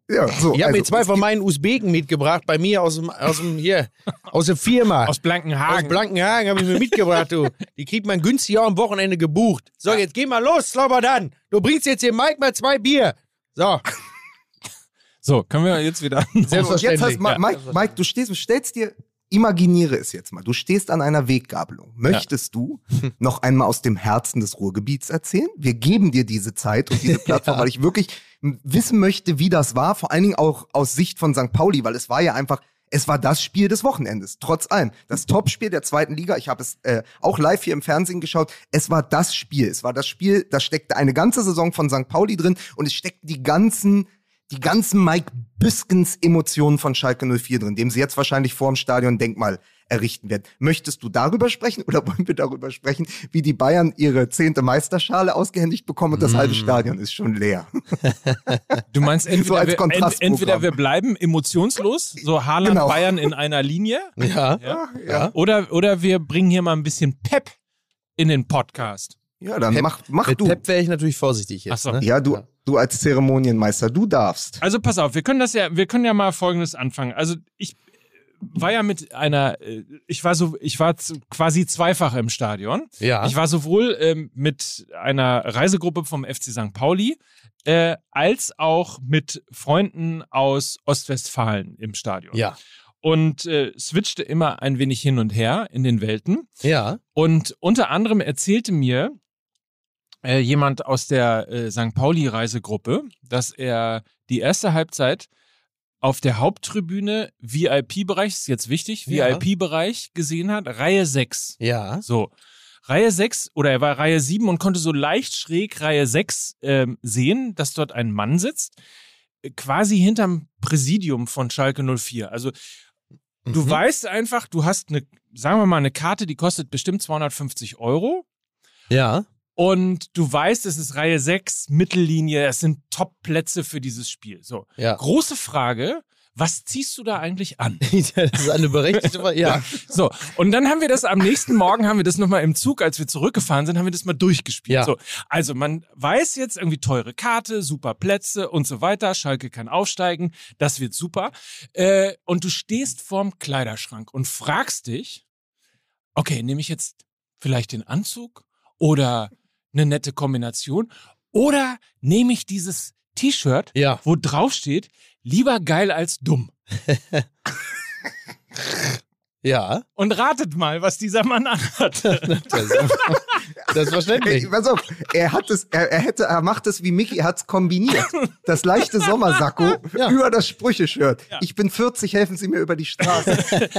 ja, so, Ich habe mir also, zwei es von meinen Usbeken mitgebracht, bei mir aus dem, aus dem hier, aus der Firma. Aus Blankenhagen. Aus Blankenhagen habe ich mir mitgebracht, du. Die kriegt man günstig auch am Wochenende gebucht. So, jetzt geh mal los, Slobodan. Du bringst jetzt hier Mike mal zwei Bier. So, so, können wir jetzt wieder. Und jetzt selbstverständlich. hast, Mike, Mike, du stehst, stellst dir, imaginiere es jetzt mal, du stehst an einer Weggabelung. Möchtest du noch einmal aus dem Herzen des Ruhrgebiets erzählen? Wir geben dir diese Zeit und diese Plattform, weil ich wirklich wissen möchte, wie das war, vor allen Dingen auch aus Sicht von St. Pauli, weil es war ja einfach, es war das Spiel des Wochenendes, trotz allem. Das Topspiel der zweiten Liga, ich habe es äh, auch live hier im Fernsehen geschaut, es war das Spiel. Es war das Spiel, da steckte eine ganze Saison von St. Pauli drin und es steckten die ganzen die ganzen Mike Büskens Emotionen von Schalke 04 drin, dem sie jetzt wahrscheinlich vor dem Stadion Denkmal errichten werden. Möchtest du darüber sprechen oder wollen wir darüber sprechen, wie die Bayern ihre zehnte Meisterschale ausgehändigt bekommen und das halbe Stadion ist schon leer? Du meinst entweder, als wir, ent, entweder wir bleiben emotionslos, so Haaland Genau. Bayern in einer Linie, ja. ja. Ja, oder, oder wir bringen hier mal ein bisschen Pep in den Podcast. ja dann Pep- mach, mach Mit du. Pep wäre ich natürlich vorsichtig jetzt. Ach so. Ne? Ja, du, du als Zeremonienmeister, du darfst. Also pass auf, wir können das ja, wir können ja mal folgendes anfangen. Also ich war ja mit einer, äh, ich war so, ich war quasi zweifach im Stadion. Ja. Ich war sowohl ähm, mit einer Reisegruppe vom FC St. Pauli äh, als auch mit Freunden aus Ostwestfalen im Stadion. ja. Und äh, switchte immer ein wenig hin und her in den Welten. Ja. Und unter anderem erzählte mir äh, jemand aus der äh, St. Pauli-Reisegruppe, dass er die erste Halbzeit auf der Haupttribüne VIP-Bereich, ist jetzt wichtig, Ja. VIP-Bereich gesehen hat, Reihe 6. Ja. So. Reihe 6 oder er war Reihe 7 und konnte so leicht schräg Reihe 6 ähm, sehen, dass dort ein Mann sitzt, äh, quasi hinterm Präsidium von Schalke 04. Also du Mhm. weißt einfach, du hast eine, sagen wir mal, eine Karte, die kostet bestimmt 250 Euro. Ja. Und du weißt, es ist Reihe 6, Mittellinie, es sind Top-Plätze für dieses Spiel. So. Ja. Große Frage, was ziehst du da eigentlich an? das ist eine berechtigte Frage. Ja. So, und dann haben wir das am nächsten Morgen, haben wir das nochmal im Zug, als wir zurückgefahren sind, haben wir das mal durchgespielt. Ja. So, also man weiß jetzt irgendwie teure Karte, super Plätze und so weiter. Schalke kann aufsteigen, das wird super. Äh, und du stehst vorm Kleiderschrank und fragst dich, okay, nehme ich jetzt vielleicht den Anzug oder eine nette Kombination oder nehme ich dieses T-Shirt, Ja. wo drauf steht, lieber geil als dumm. Ja. Und ratet mal, was dieser Mann anhat. Das, das ist verständlich. Ey, pass auf, er hat es, er, er hätte, er macht es wie Mickey, er hat es kombiniert. Das leichte Sommersacko Ja. über das Sprücheshirt. Ich bin 40, helfen Sie mir über die Straße.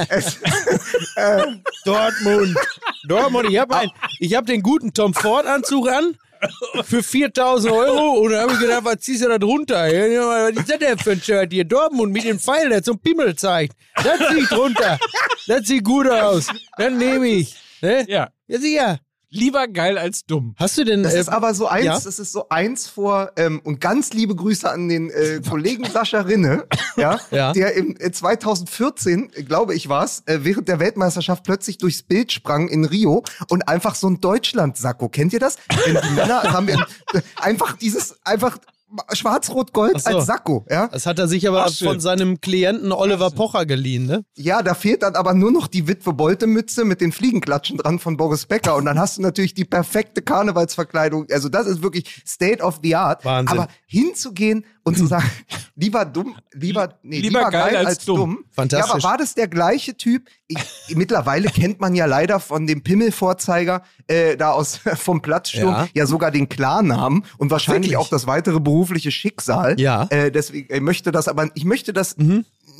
es, äh, Dortmund. Dortmund. Ich habe ich hab den guten Tom Ford Anzug an für 4000 Euro und dann habe ich gedacht, was ziehst du da drunter? Was ist das denn für ein Shirt hier? Dortmund mit dem Pfeil, der zum Pimmel zeigt. Das zieh ich drunter. Das sieht gut aus. Dann nehme ich. Ne? ja. Ja, sicher. Lieber geil als dumm. Hast du denn. Das äh, ist aber so eins, ja? das ist so eins vor, ähm, und ganz liebe Grüße an den äh, Kollegen Sascha Rinne, ja, Ja. der im äh, 2014, äh, glaube ich war's, äh, während der Weltmeisterschaft plötzlich durchs Bild sprang in Rio und einfach so ein Deutschland-Sakko. Kennt ihr das? Wenn die Männer haben wir, äh, einfach dieses, einfach schwarz-rot-gold so. als Sakko, ja. das hat er sich aber Ach, von seinem Klienten Oliver Pocher geliehen, ne? Ja, da fehlt dann aber nur noch die Witwe Bolte-Mütze mit den Fliegenklatschen dran von Boris Becker und dann hast du natürlich die perfekte Karnevalsverkleidung. Also das ist wirklich State of the Art. Wahnsinn. Aber hinzugehen und zu sagen, lieber dumm, lieber, nee, lieber, geil, als, dumm. Fantastisch. Ja, aber war das der gleiche Typ? Ich, mittlerweile kennt man ja leider von dem Pimmelvorzeiger äh, da aus vom Platzsturm ja. Ja. sogar den Klarnamen und wahrscheinlich Wirklich? auch das weitere berufliche Schicksal. Ja. Äh, deswegen ich möchte das, aber ich möchte das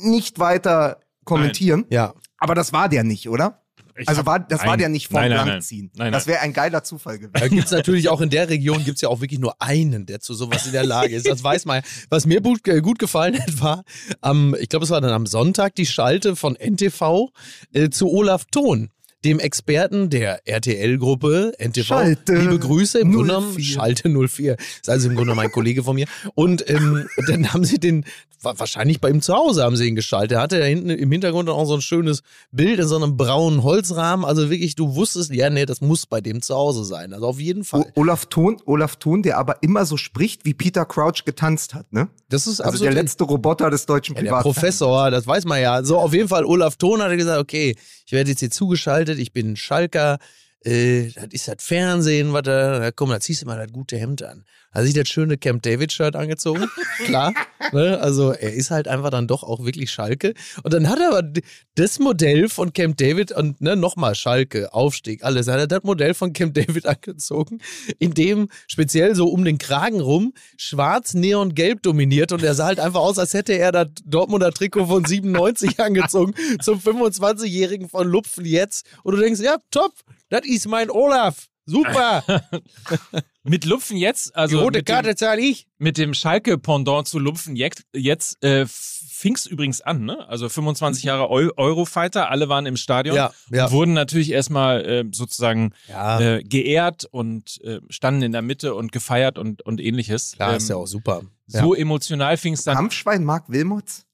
nicht weiter kommentieren. Ja. Aber das war der nicht, oder? Ich also war, das war der nicht vom nein, Blank nein. ziehen. Nein, Das wäre ein geiler Zufall gewesen. Da gibt es natürlich auch in der Region gibt's ja auch wirklich nur einen, der zu sowas in der Lage ist. Das weiß man. ja. Was mir gut, äh, gut gefallen hat, war, am, ich glaube, es war dann am Sonntag die Schalte von NTV äh, zu Olaf Thon. Dem Experten der RTL-Gruppe NTV. Schalte Liebe Grüße, im Grunde genommen 04. Schalte 04. Ist also im Grunde genommen ein Kollege von mir. Und ähm, dann haben sie den, wahrscheinlich bei ihm zu Hause haben sie ihn geschaltet. Er hatte da hinten im Hintergrund auch so ein schönes Bild in so einem braunen Holzrahmen. Also wirklich, du wusstest, ja, nee, das muss bei dem zu Hause sein. Also auf jeden Fall. O Olaf Thon, Olaf Thon, der aber immer so spricht, wie Peter Crouch getanzt hat, ne? Das ist Also absolut der letzte Roboter des deutschen Ja, der. Professor, das weiß man ja. So, auf jeden Fall, Olaf Thon hat gesagt, okay, ich werde jetzt hier zugeschaltet, ich bin Schalker, äh, das ist das Fernsehen, was da, da komm, da ziehst du mal das gute Hemd an. Hat sich das schöne Camp David-Shirt angezogen, klar. Ne? Also er ist halt einfach dann doch auch wirklich Schalke. Und dann hat er aber das Modell von Camp David und ne, nochmal Schalke, Aufstieg, alles. Hat er das Modell von Camp David angezogen, in dem speziell so um den Kragen rum schwarz, neon, gelb dominiert und er sah halt einfach aus, als hätte er das Dortmunder Trikot von 97 angezogen zum 25-Jährigen von Lupfen jetzt. Und du denkst, ja, top, das ist mein Olaf. Super, Mit Lupfen jetzt, die also rote mit dem, Karte zahle ich. mit dem Schalke-Pendant zu Lupfen jetzt, jetzt äh, fing es übrigens an, ne? Also 25 Jahre Eu Eurofighter, alle waren im Stadion Ja, ja. und wurden natürlich erstmal äh, sozusagen Ja, äh, geehrt und äh, standen in der Mitte und gefeiert und, und ähnliches. klar, Ähm, ist ja auch super. So emotional fing es dann. Kampfschwein Marc Wilmots?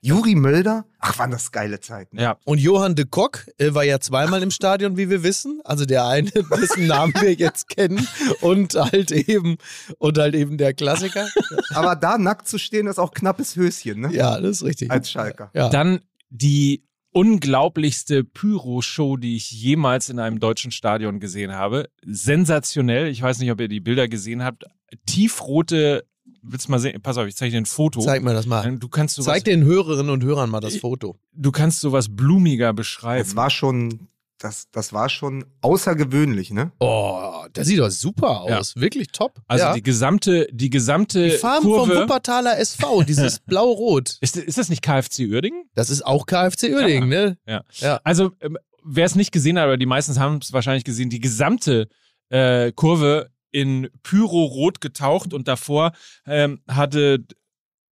Juri Mölder? Ach, waren das geile Zeiten. Ja, Und Johann de Kock äh, war ja zweimal im Stadion, wie wir wissen. Also der eine, dessen Namen wir jetzt kennen. Und halt eben, und halt eben der Klassiker. Aber da nackt zu stehen, ist auch knappes Höschen, ne? Ja, das ist richtig. Als Schalker. Ja. Dann die unglaublichste Pyro-Show, die ich jemals in einem deutschen Stadion gesehen habe. Sensationell. Ich weiß nicht, ob ihr die Bilder gesehen habt. Tiefrote, willst du mal sehen? Pass auf, ich zeige dir ein Foto. Zeig mir das mal. Du kannst sowas, Zeig den Hörerinnen und Hörern mal das Foto. du kannst sowas blumiger beschreiben. Das war schon, das, das war schon außergewöhnlich, ne? Oh, das sieht doch super aus. Wirklich top. also ja. die gesamte, die gesamte Die Farben vom Kurve. Wuppertaler SV, dieses Blau-Rot. Ist, ist das nicht KFC Uerdingen? Das ist auch KFC Uerdingen, ne? Ja. Ja. Also, ähm, wer es nicht gesehen hat, aber die meisten haben es wahrscheinlich gesehen, die gesamte äh, Kurve in Pyro-Rot getaucht und davor ähm, hatte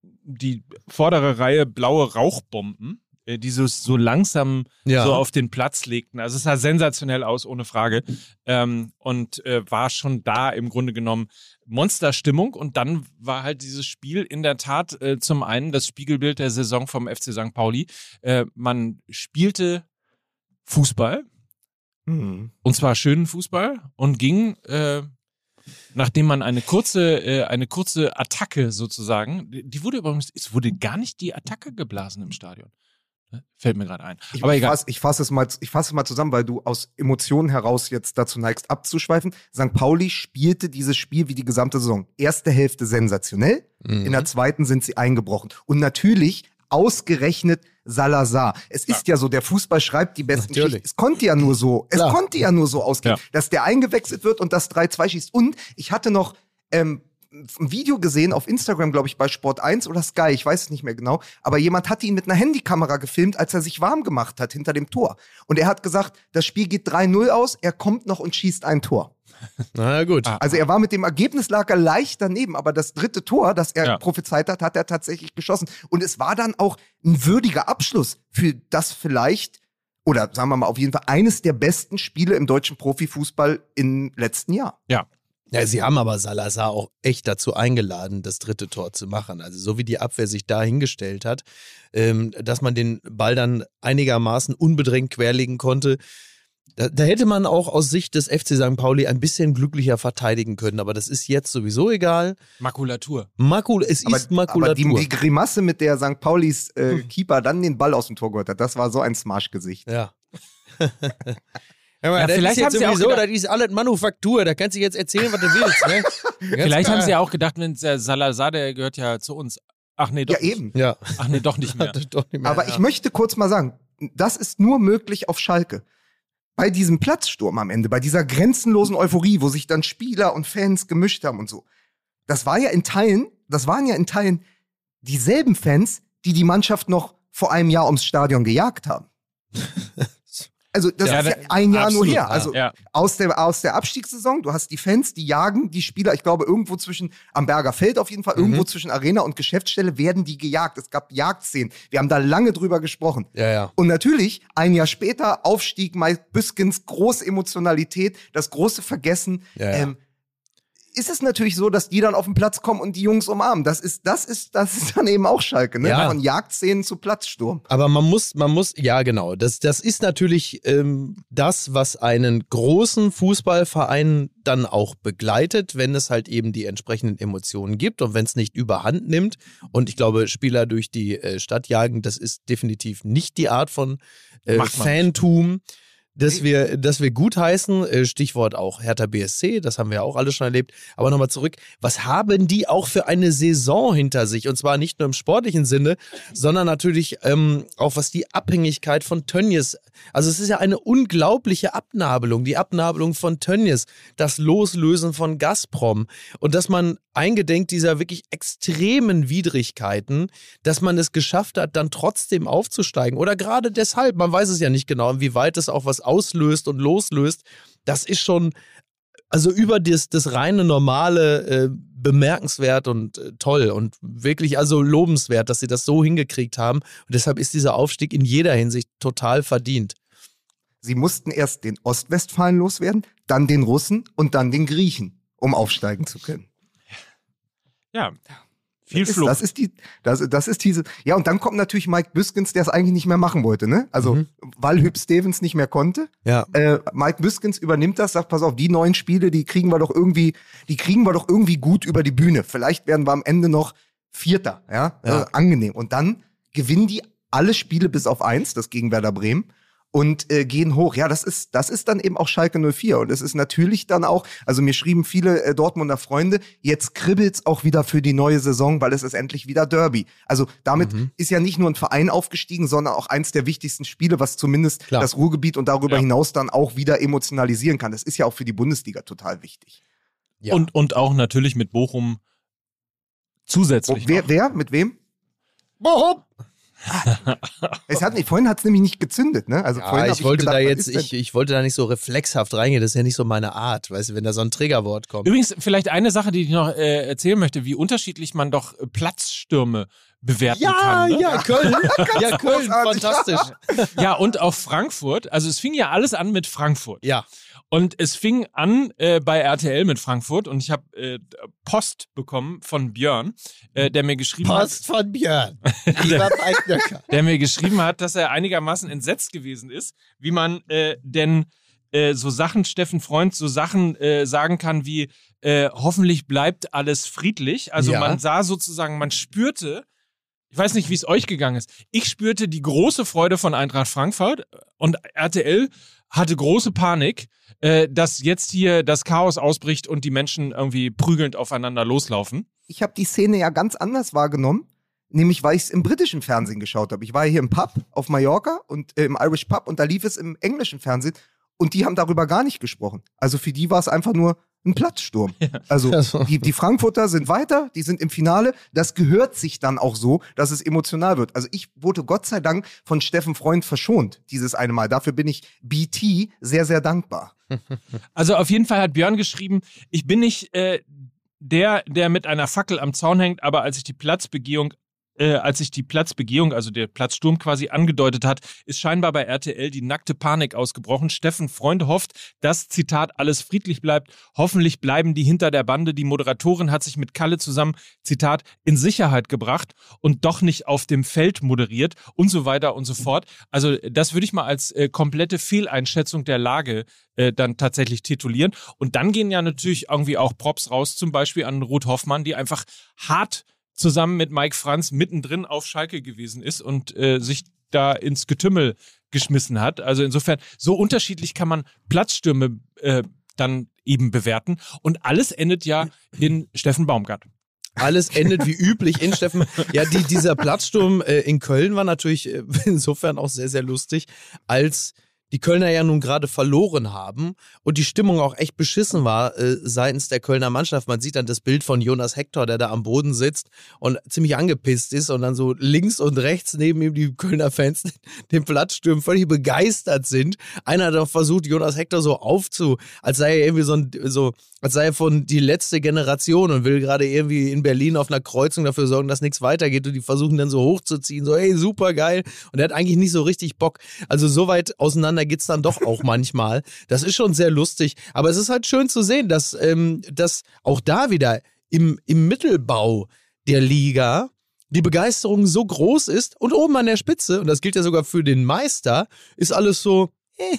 die vordere Reihe blaue Rauchbomben, äh, die so, so langsam Ja. so auf den Platz legten. Also es sah sensationell aus, ohne Frage. Ähm, und äh, war schon da im Grunde genommen Monsterstimmung. Und dann war halt dieses Spiel in der Tat äh, zum einen das Spiegelbild der Saison vom FC St. Pauli. Äh, man spielte Fußball, Mhm. und zwar schönen Fußball, und ging, äh, nachdem man eine kurze, äh, eine kurze Attacke sozusagen, die wurde übrigens, es wurde gar nicht die Attacke geblasen im Stadion. Ne? Fällt mir gerade ein. Ich, Aber ich egal. fasse ich fass es, mal- ich fass es mal zusammen, weil du aus Emotionen heraus jetzt dazu neigst, abzuschweifen. St. Pauli spielte dieses Spiel wie die gesamte Saison. Erste Hälfte sensationell, Mhm. in der zweiten sind sie eingebrochen. Und natürlich ausgerechnet Salazar. Es ist ja, so, der Fußball schreibt die besten Natürlich. Geschichten. Es konnte ja nur so, es Klar. konnte ja nur so ausgehen, Ja. dass der eingewechselt wird und das 3-2 schießt. Und ich hatte noch ähm, ein Video gesehen auf Instagram, glaube ich, bei Sport 1 oder Sky, ich weiß es nicht mehr genau, aber jemand hatte ihn mit einer Handykamera gefilmt, als er sich warm gemacht hat hinter dem Tor. Und er hat gesagt, das Spiel geht 3-0 aus, er kommt noch und schießt ein Tor. Na ja, gut. Ah. Also er war mit dem Ergebnis lag er leicht daneben, aber das dritte Tor, das er Ja. prophezeit hat, hat er tatsächlich geschossen. Und es war dann auch ein würdiger Abschluss für das vielleicht, oder sagen wir mal auf jeden Fall, eines der besten Spiele im deutschen Profifußball im letzten Jahr. Ja. Ja, sie haben aber Salazar auch echt dazu eingeladen, das dritte Tor zu machen. Also so wie die Abwehr sich da hingestellt hat, ähm, dass man den Ball dann einigermaßen unbedrängt querlegen konnte. Da, da hätte man auch aus Sicht des FC St. Pauli ein bisschen glücklicher verteidigen können, aber das ist jetzt sowieso egal. Makulatur. Makul, es Aber, ist aber Makulatur. die, die Grimasse, mit der St. Paulis äh, Keeper dann den Ball aus dem Tor geholt hat, das war so ein Smash-Gesicht. ja. Ja, das vielleicht haben sie auch sowieso, gedacht- das ist alles Manufaktur, da kannst du jetzt erzählen, was du willst. Ne? Vielleicht haben sie ja auch gedacht, wenn der Salazar, der gehört ja zu uns. Ach nee, doch Ja, nicht. eben. Ja. Ach nee, doch nicht mehr. Doch nicht mehr, Aber ja. ich möchte kurz mal sagen, das ist nur möglich auf Schalke. Bei diesem Platzsturm am Ende, bei dieser grenzenlosen Euphorie, wo sich dann Spieler und Fans gemischt haben und so. Das war ja in Teilen, das waren ja in Teilen dieselben Fans, die die Mannschaft noch vor einem Jahr ums Stadion gejagt haben. Also das Ja, ist ja ein Jahr absolut, nur her. Also Ja. aus der, aus der Abstiegssaison, du hast die Fans, die jagen die Spieler, ich glaube, irgendwo zwischen, am Berger Feld auf jeden Fall, irgendwo zwischen Arena und Geschäftsstelle werden die gejagt. Es gab Jagdszenen. Wir haben da lange drüber gesprochen. Ja, ja. Und natürlich, ein Jahr später, Aufstieg, Mike Büskens, große Emotionalität, das große Vergessen. Ja, ja. Ähm, ist es natürlich so, dass die dann auf den Platz kommen und die Jungs umarmen. Das ist, das ist, das ist dann eben auch Schalke, ne? Ja. Von Jagdszenen zu Platzsturm. Aber man muss, man muss, ja genau, das, das ist natürlich ähm, das, was einen großen Fußballverein dann auch begleitet, wenn es halt eben die entsprechenden Emotionen gibt und wenn es nicht überhand nimmt. Und ich glaube, Spieler durch die äh, Stadt jagen, das ist definitiv nicht die Art von äh, Fantum. Dass wir, dass wir gutheißen, äh, Stichwort auch Hertha BSC, das haben wir auch alle schon erlebt. Aber nochmal zurück, was haben die auch für eine Saison hinter sich? Und zwar nicht nur im sportlichen Sinne, sondern natürlich ähm, auch was die Abhängigkeit von Tönnies. Also es ist ja eine unglaubliche Abnabelung, die Abnabelung von Tönnies, das Loslösen von Gazprom und dass man eingedenk dieser wirklich extremen Widrigkeiten, dass man es geschafft hat, dann trotzdem aufzusteigen. Oder gerade deshalb, man weiß es ja nicht genau, inwieweit es auch was auslöst und loslöst. Das ist schon, also über das, das reine normale äh, bemerkenswert und äh, toll und wirklich also lobenswert, dass sie das so hingekriegt haben. Und deshalb ist dieser Aufstieg in jeder Hinsicht total verdient. Sie mussten erst den Ostwestfalen loswerden, dann den Russen und dann den Griechen, um aufsteigen zu können. Ja. Viel Das ist, das ist die, das, das ist diese. Ja, und dann kommt natürlich Mike Büskens, der es eigentlich nicht mehr machen wollte, ne? Also, Mhm. weil Hüb Stevens nicht mehr konnte. Ja. Äh, Mike Büskens übernimmt das, sagt, pass auf, die neuen Spiele, die kriegen wir doch irgendwie, die kriegen wir doch irgendwie gut über die Bühne. Vielleicht werden wir am Ende noch Vierter, ja? Ja. Äh, angenehm. Und dann gewinnen die alle Spiele bis auf eins, das gegen Werder Bremen. Und äh, gehen hoch. Ja, das ist, das ist dann eben auch Schalke 04. Und es ist natürlich dann auch, also mir schrieben viele äh, Dortmunder Freunde, jetzt kribbelt's auch wieder für die neue Saison, weil es ist endlich wieder Derby. Also damit Mhm. ist ja nicht nur ein Verein aufgestiegen, sondern auch eins der wichtigsten Spiele, was zumindest Klar. das Ruhrgebiet und darüber Ja. hinaus dann auch wieder emotionalisieren kann. Das ist ja auch für die Bundesliga total wichtig. Ja. Und, und auch natürlich mit Bochum zusätzlich. Wer, noch. wer? Mit wem? Warum? Es hat nicht, vorhin hat's nämlich nicht gezündet, ne? Also vorhin Ja, hab ich wollte gedacht, da jetzt, ich, ich wollte da nicht so reflexhaft reingehen, das ist ja nicht so meine Art, weißt du, wenn da so ein Triggerwort kommt. Übrigens, vielleicht eine Sache, die ich noch äh, erzählen möchte, wie unterschiedlich man doch äh, Platzstürme bewerten Ja, kann. Ne? ja, Köln. ja, Köln, fantastisch. ja, und auch Frankfurt. Also es fing ja alles an mit Frankfurt. Ja. Und es fing an äh, bei RTL mit Frankfurt und ich habe äh, Post bekommen von Björn, äh, der mir geschrieben Post von Björn. Lieber Beignöcker. hat, der mir geschrieben hat, dass er einigermaßen entsetzt gewesen ist, wie man äh, denn äh, so Sachen, Steffen Freund, so Sachen äh, sagen kann wie hoffentlich bleibt alles friedlich. Also Ja. man sah sozusagen, man spürte, ich weiß nicht, wie es euch gegangen ist. Ich spürte die große Freude von Eintracht Frankfurt und RTL hatte große Panik, äh, dass jetzt hier das Chaos ausbricht und die Menschen irgendwie prügelnd aufeinander loslaufen. ich habe die Szene ja ganz anders wahrgenommen, nämlich weil ich es im britischen Fernsehen geschaut habe. Ich war hier im Pub auf Mallorca und äh, im Irish Pub und da lief es im englischen Fernsehen und die haben darüber gar nicht gesprochen. Also für die war es einfach nur ein Platzsturm. Also Also. die, die Frankfurter sind weiter, die sind im Finale. Das gehört sich dann auch so, dass es emotional wird. Also ich wurde Gott sei Dank von Steffen Freund verschont dieses eine Mal. Dafür bin ich BT sehr, sehr dankbar. Also auf jeden Fall hat Björn geschrieben, ich bin nicht äh, der, der mit einer Fackel am Zaun hängt, aber als ich die Platzbegehung äh, als sich die Platzbegehung, also der Platzsturm quasi angedeutet hat, ist scheinbar bei RTL die nackte Panik ausgebrochen. Steffen Freund hofft, dass, Zitat, alles friedlich bleibt. Hoffentlich bleiben die hinter der Bande. Die Moderatorin hat sich mit Kalle zusammen, Zitat, in Sicherheit gebracht und doch nicht auf dem Feld moderiert und so weiter und so fort. Also das würde ich mal als äh, komplette Fehleinschätzung der Lage äh, dann tatsächlich titulieren. Und dann gehen ja natürlich irgendwie auch Props raus, zum Beispiel an Ruth Hoffmann, die einfach hart zusammen mit Mike Franz mittendrin auf Schalke gewesen ist und äh, sich da ins Getümmel geschmissen hat. Also insofern, so unterschiedlich kann man Platzstürme äh, dann eben bewerten. Und alles endet ja in Steffen Baumgart. Alles endet wie üblich in Steffen. Ja, die, dieser Platzsturm äh, in Köln war natürlich äh, insofern auch sehr, sehr lustig, als die Kölner ja nun gerade verloren haben und die Stimmung auch echt beschissen war äh, seitens der Kölner Mannschaft. Man sieht dann das Bild von Jonas Hector, der da am Boden sitzt und ziemlich angepisst ist und dann so links und rechts neben ihm die Kölner Fans den Platz stürmen, völlig begeistert sind. Einer hat auch versucht, Jonas Hector so aufzu, als sei er irgendwie so ein, so, als sei er von die letzte Generation und will gerade irgendwie in Berlin auf einer Kreuzung dafür sorgen, dass nichts weitergeht und die versuchen dann so hochzuziehen, so, hey, super geil. Und er hat eigentlich nicht so richtig Bock. Also so weit auseinander geht's dann doch auch manchmal. Das ist schon sehr lustig. Aber es ist halt schön zu sehen, dass, ähm, dass auch da wieder im, im Mittelbau der Liga die Begeisterung so groß ist und oben an der Spitze, und das gilt ja sogar für den Meister, ist alles so, eh.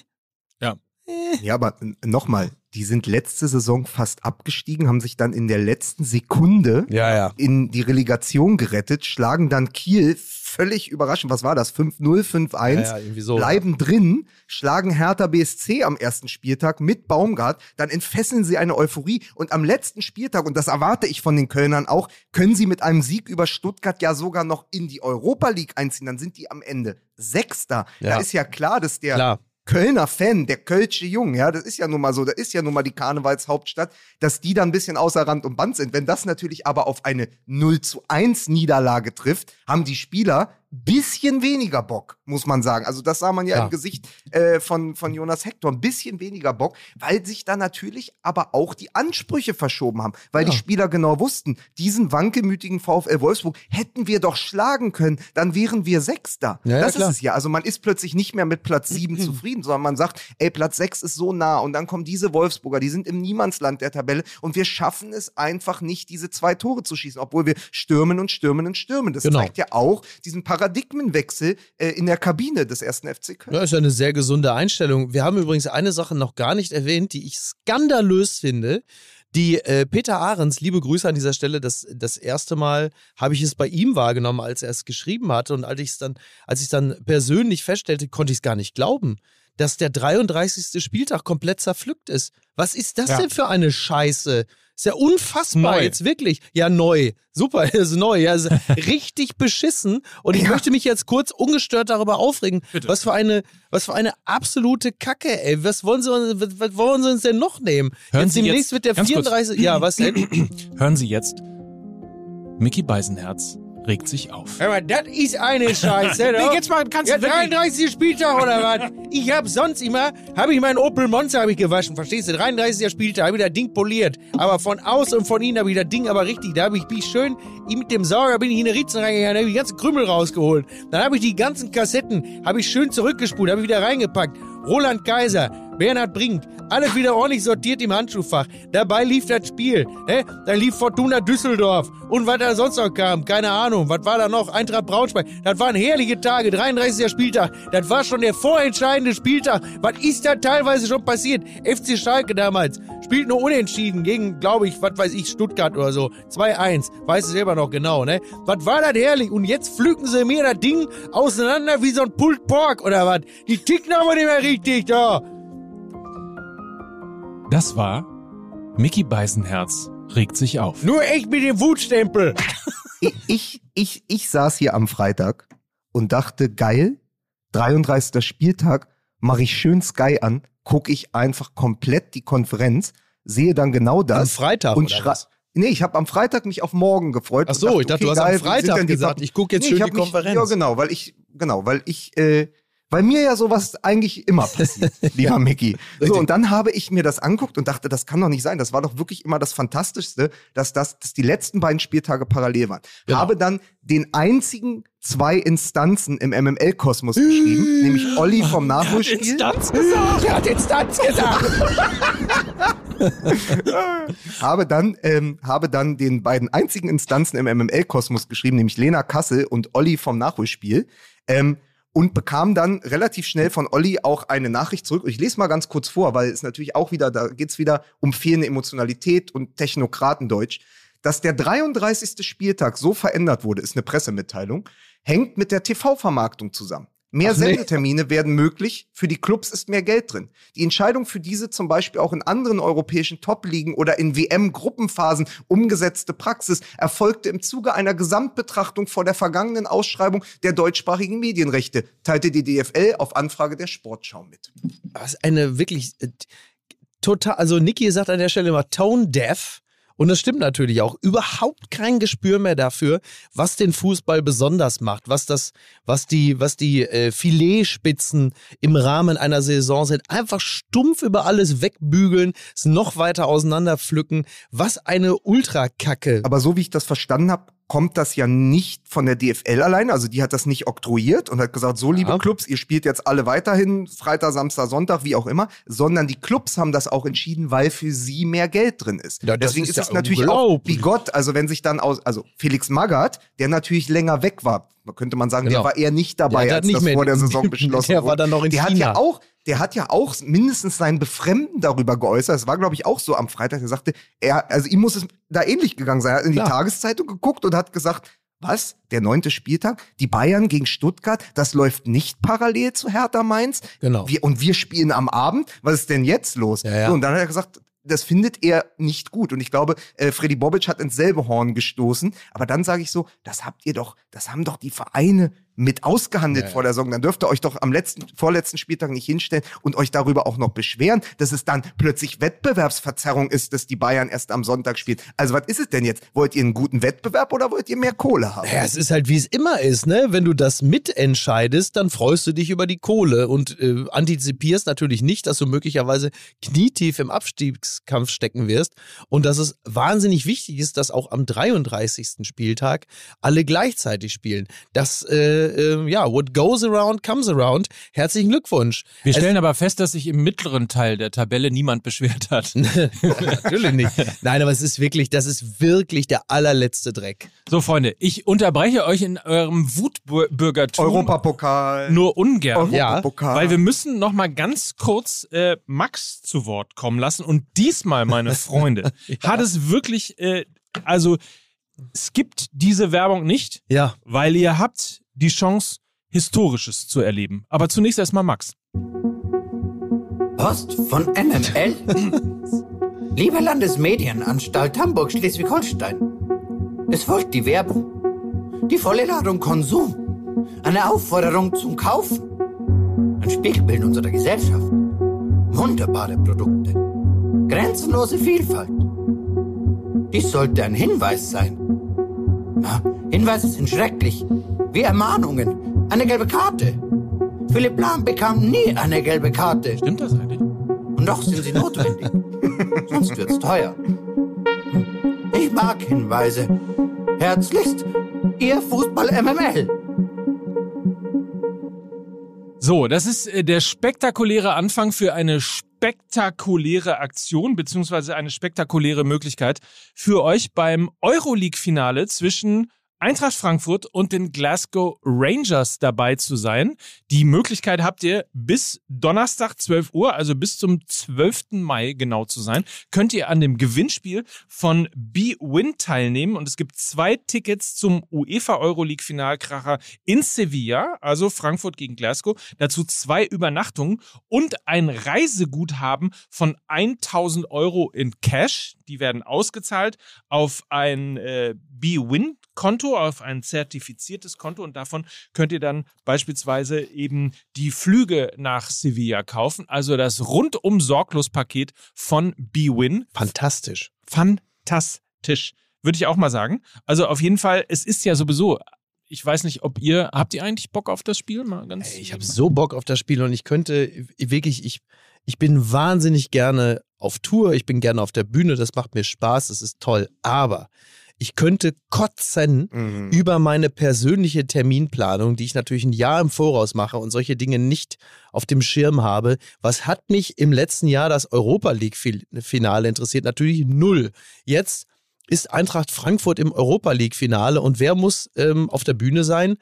Ja. Eh. Ja, aber nochmal, die sind letzte Saison fast abgestiegen, haben sich dann in der letzten Sekunde Ja, ja. in die Relegation gerettet, schlagen dann Kiel völlig überraschend, was war das? 5-0, 5-1, Ja, ja, so. bleiben drin, schlagen Hertha BSC am ersten Spieltag mit Baumgart, dann entfesseln sie eine Euphorie und am letzten Spieltag, und das erwarte ich von den Kölnern auch, können sie mit einem Sieg über Stuttgart ja sogar noch in die Europa League einziehen, dann sind die am Ende Sechster. Ja. Da ist ja klar, dass der Klar. Kölner Fan, der Kölsche Jung, ja, das ist ja nun mal so, das ist ja nun mal die Karnevalshauptstadt, dass die dann ein bisschen außer Rand und Band sind. Wenn das natürlich aber auf eine 0 zu 1 Niederlage trifft, haben die Spieler bisschen weniger Bock, muss man sagen. Also das sah man ja, Ja. im Gesicht äh, von, von Jonas Hector. Ein bisschen weniger Bock, weil sich da natürlich aber auch die Ansprüche verschoben haben. Weil die Ja. Spieler genau wussten, diesen wankelmütigen VfL Wolfsburg hätten wir doch schlagen können, dann wären wir Sechster. Ja, das ist es ja. Also man ist plötzlich nicht mehr mit Platz 7 zufrieden, sondern man sagt, ey, Platz 6 ist so nah und dann kommen diese Wolfsburger, die sind im Niemandsland der Tabelle und wir schaffen es einfach nicht, diese zwei Tore zu schießen, obwohl wir stürmen und stürmen und stürmen. Das Genau. zeigt ja auch diesen Paradigmenwechsel äh, in der Kabine des ersten FC Köln. Ja, ist ja eine sehr gesunde Einstellung. Wir haben übrigens eine Sache noch gar nicht erwähnt, die ich skandalös finde. Die äh, Peter Ahrens, liebe Grüße an dieser Stelle, das, das erste Mal habe ich es bei ihm wahrgenommen, als er es geschrieben hatte. Und als ich es dann, als ich es dann persönlich feststellte, konnte ich es gar nicht glauben, dass der 33. Spieltag komplett zerpflückt ist. Was ist das Ja. denn für eine Scheiße? Ist ja unfassbar Neu. jetzt wirklich. Ja, neu. Super, ist neu. Ja, ist richtig beschissen. Und ich Ja. möchte mich jetzt kurz ungestört darüber aufregen. Bitte. Was für eine, was für eine absolute Kacke, ey. Was wollen sie, uns- was, was wollen sie uns denn noch nehmen? Hören Jetzt Sie demnächst jetzt- wird der ganz kurz. 34. Ja, was denn? Hören Sie jetzt. Mickey Beisenherz regt sich auf. Aber das ist eine Scheiße. Nee, jetzt mal, kannst ja, du wirklich- 33. Spieltag oder was? Ich hab sonst immer, habe ich meinen Opel Monster hab ich gewaschen, verstehst du? 33. Spieltag, habe ich das Ding poliert. Aber von außen und von innen habe ich das Ding aber richtig, da habe ich mich schön, mit dem Sauger bin ich in die Ritzen reingegangen, habe ich die ganzen Krümel rausgeholt. Dann habe ich die ganzen Kassetten, habe ich schön zurückgespult, habe ich wieder reingepackt. Roland Kaiser, Bernhard Brink, alles wieder ordentlich sortiert im Handschuhfach. Dabei lief das Spiel. Ne? Da lief Fortuna Düsseldorf. Und was da sonst noch kam, keine Ahnung. Was war da noch? Eintracht Braunschweig. Das waren herrliche Tage, 33. Spieltag. Das war schon der vorentscheidende Spieltag. Was ist da teilweise schon passiert? FC Schalke damals spielt nur unentschieden gegen, glaube ich, was weiß ich, Stuttgart oder so. 2-1. Weiß es selber noch genau, ne? Was war das herrlich? Und jetzt pflücken sie mir das Ding auseinander wie so ein Pulled Pork oder was? Die ticken aber nicht mehr richtig da. Das war Mickey Beisenherz regt sich auf. Nur echt mit dem Wutstempel. Ich, ich, ich, ich saß hier am Freitag und dachte, geil, 33. Spieltag, mache ich schön Sky an, gucke ich einfach komplett die Konferenz, sehe dann genau das. Am Freitag und oder was? Nee, ich habe am Freitag mich auf morgen gefreut. Ach so, ich dachte, du hast am geil, sind Freitag gesagt, ich guck jetzt Nee, schön ich die hab mich, Konferenz. Ja, genau, weil ich, genau, weil ich, äh, weil mir ja sowas eigentlich immer passiert, lieber Mickey. So, und dann habe ich mir das anguckt und dachte, das kann doch nicht sein. Das war doch wirklich immer das Fantastischste, dass das dass die letzten beiden Spieltage parallel waren. Genau. Habe dann den einzigen zwei Instanzen im MML-Kosmos geschrieben, nämlich Olli vom Nachholspiel. Instanz gesagt. Er hat Instanz gesagt. habe dann, ähm, habe dann den beiden einzigen Instanzen im MML-Kosmos geschrieben, nämlich Lena Kassel und Olli vom Nachholspiel. Ähm, und bekam dann relativ schnell von Olli auch eine Nachricht zurück. Ich lese mal ganz kurz vor, weil es natürlich auch wieder, da geht's wieder um fehlende Emotionalität und Technokratendeutsch. Dass der 33. Spieltag so verändert wurde, ist eine Pressemitteilung, hängt mit der TV-Vermarktung zusammen. Mehr Ach, nee. Sendetermine werden möglich, für die Clubs ist mehr Geld drin. Die Entscheidung für diese zum Beispiel auch in anderen europäischen Top-Ligen oder in WM-Gruppenphasen umgesetzte Praxis erfolgte im Zuge einer Gesamtbetrachtung vor der vergangenen Ausschreibung der deutschsprachigen Medienrechte, teilte die DFL auf Anfrage der Sportschau mit. Was eine wirklich äh, total, also Niki sagt an der Stelle immer tone deaf. Und das stimmt natürlich auch. Überhaupt kein Gespür mehr dafür, was den Fußball besonders macht, was das, was die, was die äh, Filetspitzen im Rahmen einer Saison sind. Einfach stumpf über alles wegbügeln, es noch weiter auseinanderpflücken. Was eine Ultrakacke. Aber so wie ich das verstanden habe, kommt das ja nicht von der DFL allein. Also die hat das nicht oktroyiert und hat gesagt, so liebe Ja. Clubs, ihr spielt jetzt alle weiterhin, Freitag, Samstag, Sonntag, wie auch immer, sondern die Clubs haben das auch entschieden, weil für sie mehr Geld drin ist. Ja, Deswegen ist ist, ja es natürlich auch wie Gott, also wenn sich dann aus, also Felix Magath, der natürlich länger weg war, könnte man sagen, Genau. der war eher nicht dabei, hat als nicht das vor der Saison beschlossen der war wurde. dann noch in der hat China. ja auch, der hat ja auch mindestens sein Befremden darüber geäußert. Es war, glaube ich, auch so am Freitag. Er sagte, er, also ihm muss es da ähnlich gegangen sein. Er hat in die Klar. Tageszeitung geguckt und hat gesagt, was? Der neunte Spieltag? Die Bayern gegen Stuttgart? Das läuft nicht parallel zu Hertha Mainz? Genau. Wir, und wir spielen am Abend? Was ist denn jetzt los? Ja, ja. So, und dann hat er gesagt, das findet er nicht gut. Und ich glaube, äh, Freddy Bobic hat ins selbe Horn gestoßen. Aber dann sage ich so, das habt ihr doch, das haben doch die Vereine mit ausgehandelt Ja, vor der Saison. Dann dürft ihr euch doch am letzten, vorletzten Spieltag nicht hinstellen und euch darüber auch noch beschweren, dass es dann plötzlich Wettbewerbsverzerrung ist, dass die Bayern erst am Sonntag spielen. Also was ist es denn jetzt? Wollt ihr einen guten Wettbewerb oder wollt ihr mehr Kohle haben? Ja, es ist halt wie es immer ist, ne? Wenn du das mitentscheidest, dann freust du dich über die Kohle und äh, antizipierst natürlich nicht, dass du möglicherweise knietief im Abstiegskampf stecken wirst und dass es wahnsinnig wichtig ist, dass auch am 33. Spieltag alle gleichzeitig spielen. Das, äh, äh, ja, what goes around comes around. Herzlichen Glückwunsch. Wir stellen aber fest, dass sich im mittleren Teil der Tabelle niemand beschwert hat. Natürlich nicht. Nein, aber es ist wirklich, das ist wirklich der allerletzte Dreck. So, Freunde, ich unterbreche euch in eurem Wutbürgertum Europapokal. nur ungern. Ja, Europapokal. Weil wir müssen noch mal ganz kurz äh, Max zu Wort kommen lassen. Und diesmal, meine Freunde, hat es wirklich, äh, also skippt diese Werbung nicht, Ja. weil ihr habt die Chance, Historisches zu erleben. Aber zunächst erstmal Max. Post von MML? Liebe Landesmedienanstalt Hamburg Schleswig-Holstein. Es folgt die Werbung. Die volle Ladung Konsum. Eine Aufforderung zum Kaufen. Ein Spiegelbild unserer Gesellschaft. Wunderbare Produkte. Grenzenlose Vielfalt. Dies sollte ein Hinweis sein. Na, Hinweise sind schrecklich. Wie Ermahnungen. Eine gelbe Karte. Philipp Lahm bekam nie eine gelbe Karte. Stimmt das eigentlich? Und doch sind sie notwendig. Sonst wird's teuer. Ich mag Hinweise. Herzlichst, Ihr Fußball MML. So, das ist äh, der spektakuläre Anfang für eine spektakuläre Aktion beziehungsweise eine spektakuläre Möglichkeit für euch beim Euroleague-Finale zwischen Eintracht Frankfurt und den Glasgow Rangers dabei zu sein. Die Möglichkeit habt ihr bis Donnerstag 12 Uhr, also bis zum 12. Mai genau zu sein, könnt ihr an dem Gewinnspiel von B-Win teilnehmen und es gibt zwei Tickets zum UEFA Euroleague Finalkracher in Sevilla, also Frankfurt gegen Glasgow, dazu zwei Übernachtungen und ein Reiseguthaben von 1000 Euro in Cash. Die werden ausgezahlt auf ein äh, B-Win Konto, auf ein zertifiziertes Konto und davon könnt ihr dann beispielsweise eben die Flüge nach Sevilla kaufen. Also das rundum sorglos Paket von B-Win. Fantastisch. Fantastisch, würde ich auch mal sagen. Also auf jeden Fall, es ist ja sowieso, ich weiß nicht, ob ihr, habt ihr eigentlich Bock auf das Spiel? Mal ganz ich habe so Bock auf das Spiel und ich könnte wirklich, ich, ich bin wahnsinnig gerne auf Tour, ich bin gerne auf der Bühne, das macht mir Spaß, das ist toll. Aber ich könnte kotzen Mhm. über meine persönliche Terminplanung, die ich natürlich ein Jahr im Voraus mache und solche Dinge nicht auf dem Schirm habe. Was hat mich im letzten Jahr das Europa League-Finale interessiert? Natürlich null. Jetzt ist Eintracht Frankfurt im Europa League-Finale und wer muss ähm, auf der Bühne sein?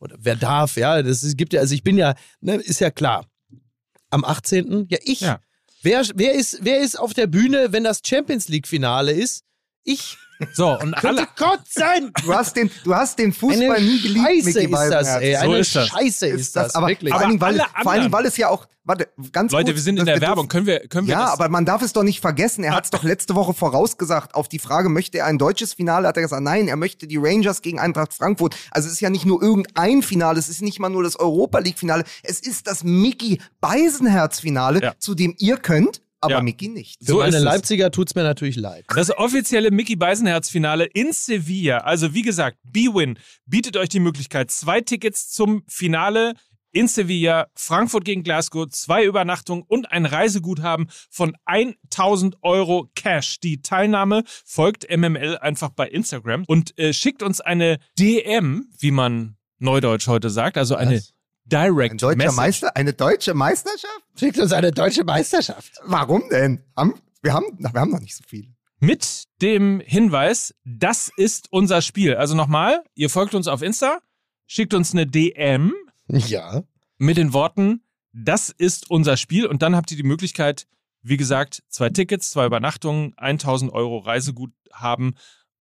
Oder wer darf? Ja, das ist, gibt ja, also ich bin ja, ne, ist ja klar. Am 18. Ja, ich. Ja. Wer, wer, ist, wer ist auf der Bühne, wenn das Champions League-Finale ist? Ich So, und alle, Gott sein. Du hast den, du hast den Fußball Eine nie geliebt, Scheiße Micky ist das, ey. Eine ist das. Scheiße ist das, aber, wirklich. Vor, allen Dingen, weil, vor allen Dingen, anderen- weil es ja auch, warte, ganz Leute, kurz, wir sind in der wir Werbung. Können wir, können wir Ja, das? aber man darf es doch nicht vergessen. Er hat es doch letzte Woche vorausgesagt. Auf die Frage, möchte er ein deutsches Finale, hat er gesagt, nein, er möchte die Rangers gegen Eintracht Frankfurt. Also es ist ja nicht nur irgendein Finale, es ist nicht mal nur das Europa League Finale, es ist das Mickey Beisenherz Finale, Ja. zu dem ihr könnt, aber Ja. Mickey nicht. Für so es. Leipziger tut's mir natürlich leid. Das offizielle Mickey Beisenherz-Finale in Sevilla. Also wie gesagt, B-Win bietet euch die Möglichkeit, zwei Tickets zum Finale in Sevilla, Frankfurt gegen Glasgow, zwei Übernachtungen und ein Reiseguthaben von 1000 Euro Cash. Die Teilnahme folgt MML einfach bei Instagram und äh, schickt uns eine DM, wie man neudeutsch heute sagt, also eine Was? Direct Ein deutscher Message. Meister, eine deutsche Meisterschaft? Schickt uns eine deutsche Meisterschaft. Warum denn? Wir, haben, wir haben noch nicht so viele. mit dem Hinweis, das ist unser Spiel. Also nochmal, ihr folgt uns auf Insta, schickt uns eine DM Ja. mit den Worten, das ist unser Spiel und dann habt ihr die Möglichkeit, wie gesagt, zwei Tickets, zwei Übernachtungen, 1000 Euro Reiseguthaben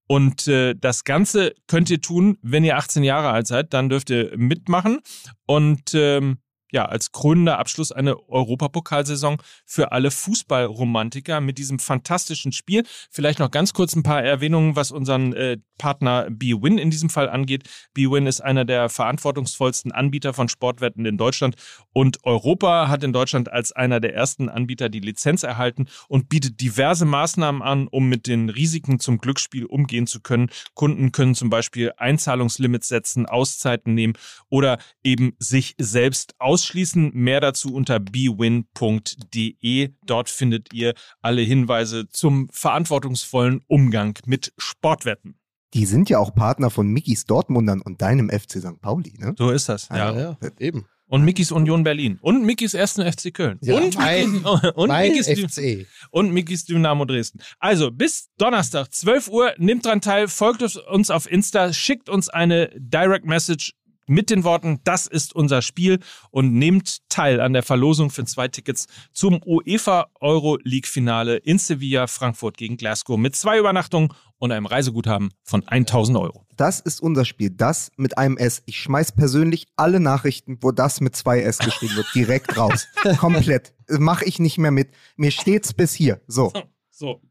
und äh, das Ganze könnt ihr tun, wenn ihr 18 Jahre alt seid, dann dürft ihr mitmachen. Und ähm, ja, als krönender Abschluss eine Europapokalsaison für alle Fußballromantiker mit diesem fantastischen Spiel. Vielleicht noch ganz kurz ein paar Erwähnungen, was unseren äh, Partner BWin in diesem Fall angeht. BWin ist einer der verantwortungsvollsten Anbieter von Sportwetten in Deutschland und Europa hat in Deutschland als einer der ersten Anbieter die Lizenz erhalten und bietet diverse Maßnahmen an, um mit den Risiken zum Glücksspiel umgehen zu können. Kunden können zum Beispiel Einzahlungslimits setzen, Auszeiten nehmen oder eben sich selbst ausschließen. Mehr dazu unter bwin.de. Dort findet ihr alle Hinweise zum verantwortungsvollen Umgang mit Sportwetten. Die sind ja auch Partner von Mickys Dortmundern und deinem FC St. Pauli, ne? So ist das. Ja, ja, eben. Und Mickys Union Berlin. Und Mickys ersten FC Köln. Ja, und, mein- und, Mein Mickys, FC. und Mickys Dynamo Dresden. Also bis Donnerstag, 12 Uhr, nehmt dran teil, folgt uns auf Insta, schickt uns eine Direct Message mit den Worten, das ist unser Spiel und nehmt teil an der Verlosung für zwei Tickets zum UEFA Euro League Finale in Sevilla, Frankfurt gegen Glasgow mit zwei Übernachtungen und einem Reiseguthaben von 1000 Euro. Das ist unser Spiel. Das mit einem S. Ich schmeiß persönlich alle Nachrichten, wo das mit zwei S geschrieben wird, direkt raus. Komplett. Mach ich nicht mehr mit. Mir steht's bis hier. So. So.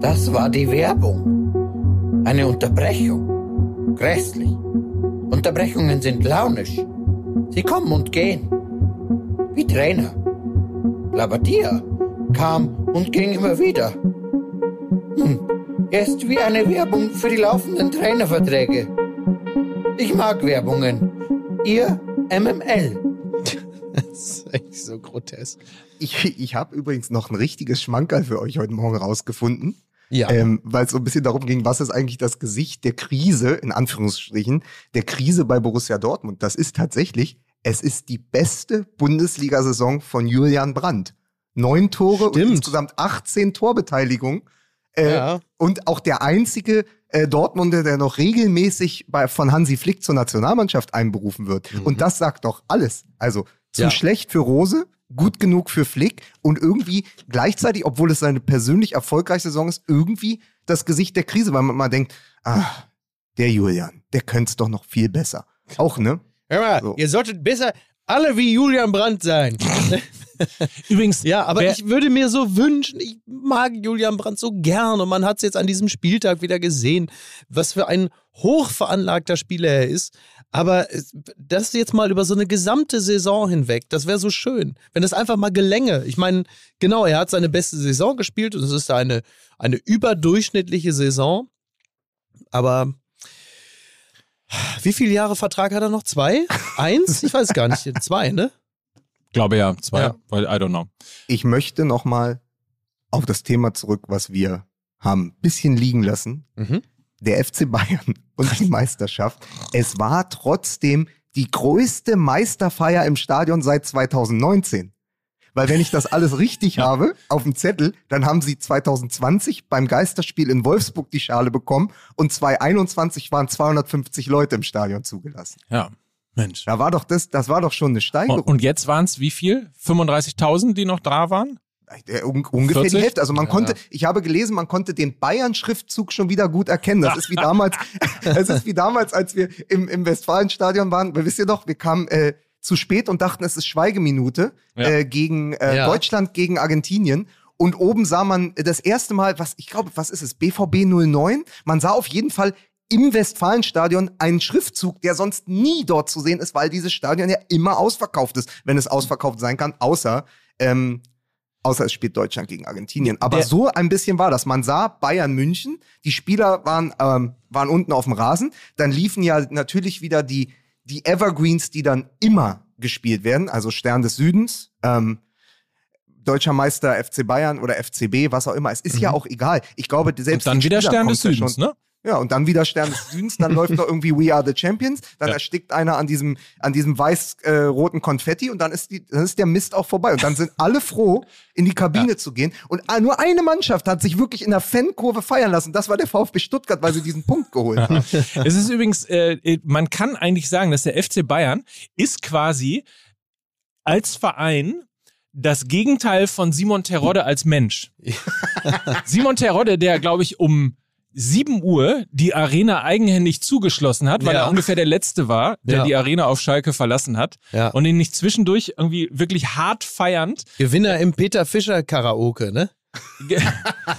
Das war die Werbung. Eine Unterbrechung. Grässlich. Unterbrechungen sind launisch. Sie kommen und gehen. Wie Trainer. Labadia kam und ging immer wieder. Hm. Er ist wie eine Werbung für die laufenden Trainerverträge. Ich mag Werbungen. Ihr MML. Das ist echt so grotesk. Ich, ich habe übrigens noch ein richtiges Schmankerl für euch heute Morgen rausgefunden. Ja. Ähm, weil es so ein bisschen darum ging, was ist eigentlich das Gesicht der Krise, in Anführungsstrichen, der Krise bei Borussia Dortmund. Das ist tatsächlich, es ist die beste Bundesliga-Saison von Julian Brandt. Neun Tore Stimmt. und insgesamt 18 Torbeteiligungen. Äh, Ja. Und auch der einzige äh, Dortmunder, der noch regelmäßig bei, von Hansi Flick zur Nationalmannschaft einberufen wird. Und das sagt doch alles. Also zu Ja. schlecht für Rose, gut genug für Flick und irgendwie gleichzeitig, obwohl es seine persönlich erfolgreiche Saison ist, irgendwie das Gesicht der Krise, weil man mal denkt, ah, der Julian, der könnte es doch noch viel besser. Auch, ne? Hör mal, So. ihr solltet besser alle wie Julian Brandt sein. Übrigens, Ja, aber wer- ich würde mir so wünschen, ich mag Julian Brandt so gern und man hat es jetzt an diesem Spieltag wieder gesehen, was für ein hochveranlagter Spieler er ist. Aber das jetzt mal über so eine gesamte Saison hinweg, das wäre so schön, wenn es einfach mal gelänge. Ich meine, genau, er hat seine beste Saison gespielt und es ist eine, eine überdurchschnittliche Saison. Aber wie viele Jahre Vertrag hat er noch? Zwei? Eins? Ich weiß gar nicht. Zwei, ne? glaube ja, zwei, Ja. weil I don't know. Ich möchte noch mal auf das Thema zurück, was wir haben, bisschen liegen lassen. Mhm. Der FC Bayern und die Meisterschaft. Es war trotzdem die größte Meisterfeier im Stadion seit 2019. Weil wenn ich das alles richtig habe auf dem Zettel, dann haben sie 2020 beim Geisterspiel in Wolfsburg die Schale bekommen und 2021 waren 250 Leute im Stadion zugelassen. Ja, Mensch. Da war doch das, das war doch schon eine Steigerung. und jetzt waren es wie viel? 35.000, die noch da waren? Äh, un ungefähr 40? die Hälfte. Also man konnte, ich habe gelesen, man konnte den Bayern-Schriftzug schon wieder gut erkennen. Das ist wie damals, es ist wie damals, als wir im, im Westfalenstadion waren. Weil wisst ihr doch, wir kamen äh, zu spät und dachten, es ist Schweigeminute Ja. äh, gegen äh, Ja. Deutschland gegen Argentinien. Und oben sah man das erste Mal, was ich glaube, was ist es, BVB 09? Man sah auf jeden Fall im Westfalenstadion einen Schriftzug, der sonst nie dort zu sehen ist, weil dieses Stadion ja immer ausverkauft ist, wenn es ausverkauft sein kann, außer ähm, außer es spielt Deutschland gegen Argentinien. Aber Der- so ein bisschen war das. Man sah Bayern München, die Spieler waren, ähm, waren unten auf dem Rasen, dann liefen ja natürlich wieder die, die Evergreens, die dann immer gespielt werden, also Stern des Südens, ähm, Deutscher Meister FC Bayern oder FCB, was auch immer. Es ist ja auch egal. Ich glaube, selbst Und dann wieder Spielern Stern des ja Südens, schon- ne? Ja, und dann wieder Stern des Südens, dann läuft noch irgendwie We Are the Champions, dann Ja. erstickt einer an diesem, an diesem weiß-roten Konfetti und dann ist, die, dann ist der Mist auch vorbei. Und dann sind alle froh, in die Kabine zu gehen. Und ah, nur eine Mannschaft hat sich wirklich in der Fankurve feiern lassen. Das war der VfB Stuttgart, weil sie diesen Punkt geholt haben. Es ist übrigens, äh, man kann eigentlich sagen, dass der FC Bayern ist quasi als Verein das Gegenteil von Simon Terodde als Mensch. Simon Terodde, der, glaube ich, um 7 Uhr die Arena eigenhändig zugeschlossen hat, weil Ja. er ungefähr der Letzte war, der Ja. die Arena auf Schalke verlassen hat. Ja. Und ihn nicht zwischendurch irgendwie wirklich hart feiernd Gewinner im Peter Fischer Karaoke, ne?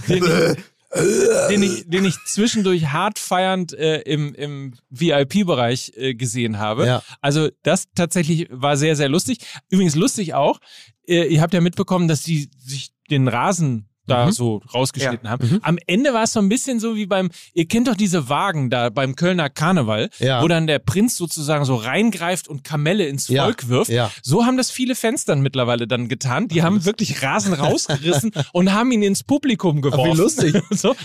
den, ich, den, ich, den ich zwischendurch hart feiernd äh, im, im VIP-Bereich äh, gesehen habe. Ja. Also das tatsächlich war sehr, sehr lustig. Übrigens lustig auch, äh, ihr habt ja mitbekommen, dass die sich den Rasen da Mhm. so rausgeschnitten haben. Am Ende war es so ein bisschen so wie beim, ihr kennt doch diese Wagen da beim Kölner Karneval, Ja. wo dann der Prinz sozusagen so reingreift und Kamelle ins Ja. Volk wirft. Ja. So haben das viele Fans dann mittlerweile dann getan. Die haben wirklich Rasen rausgerissen und haben ihn ins Publikum geworfen. lustig. so.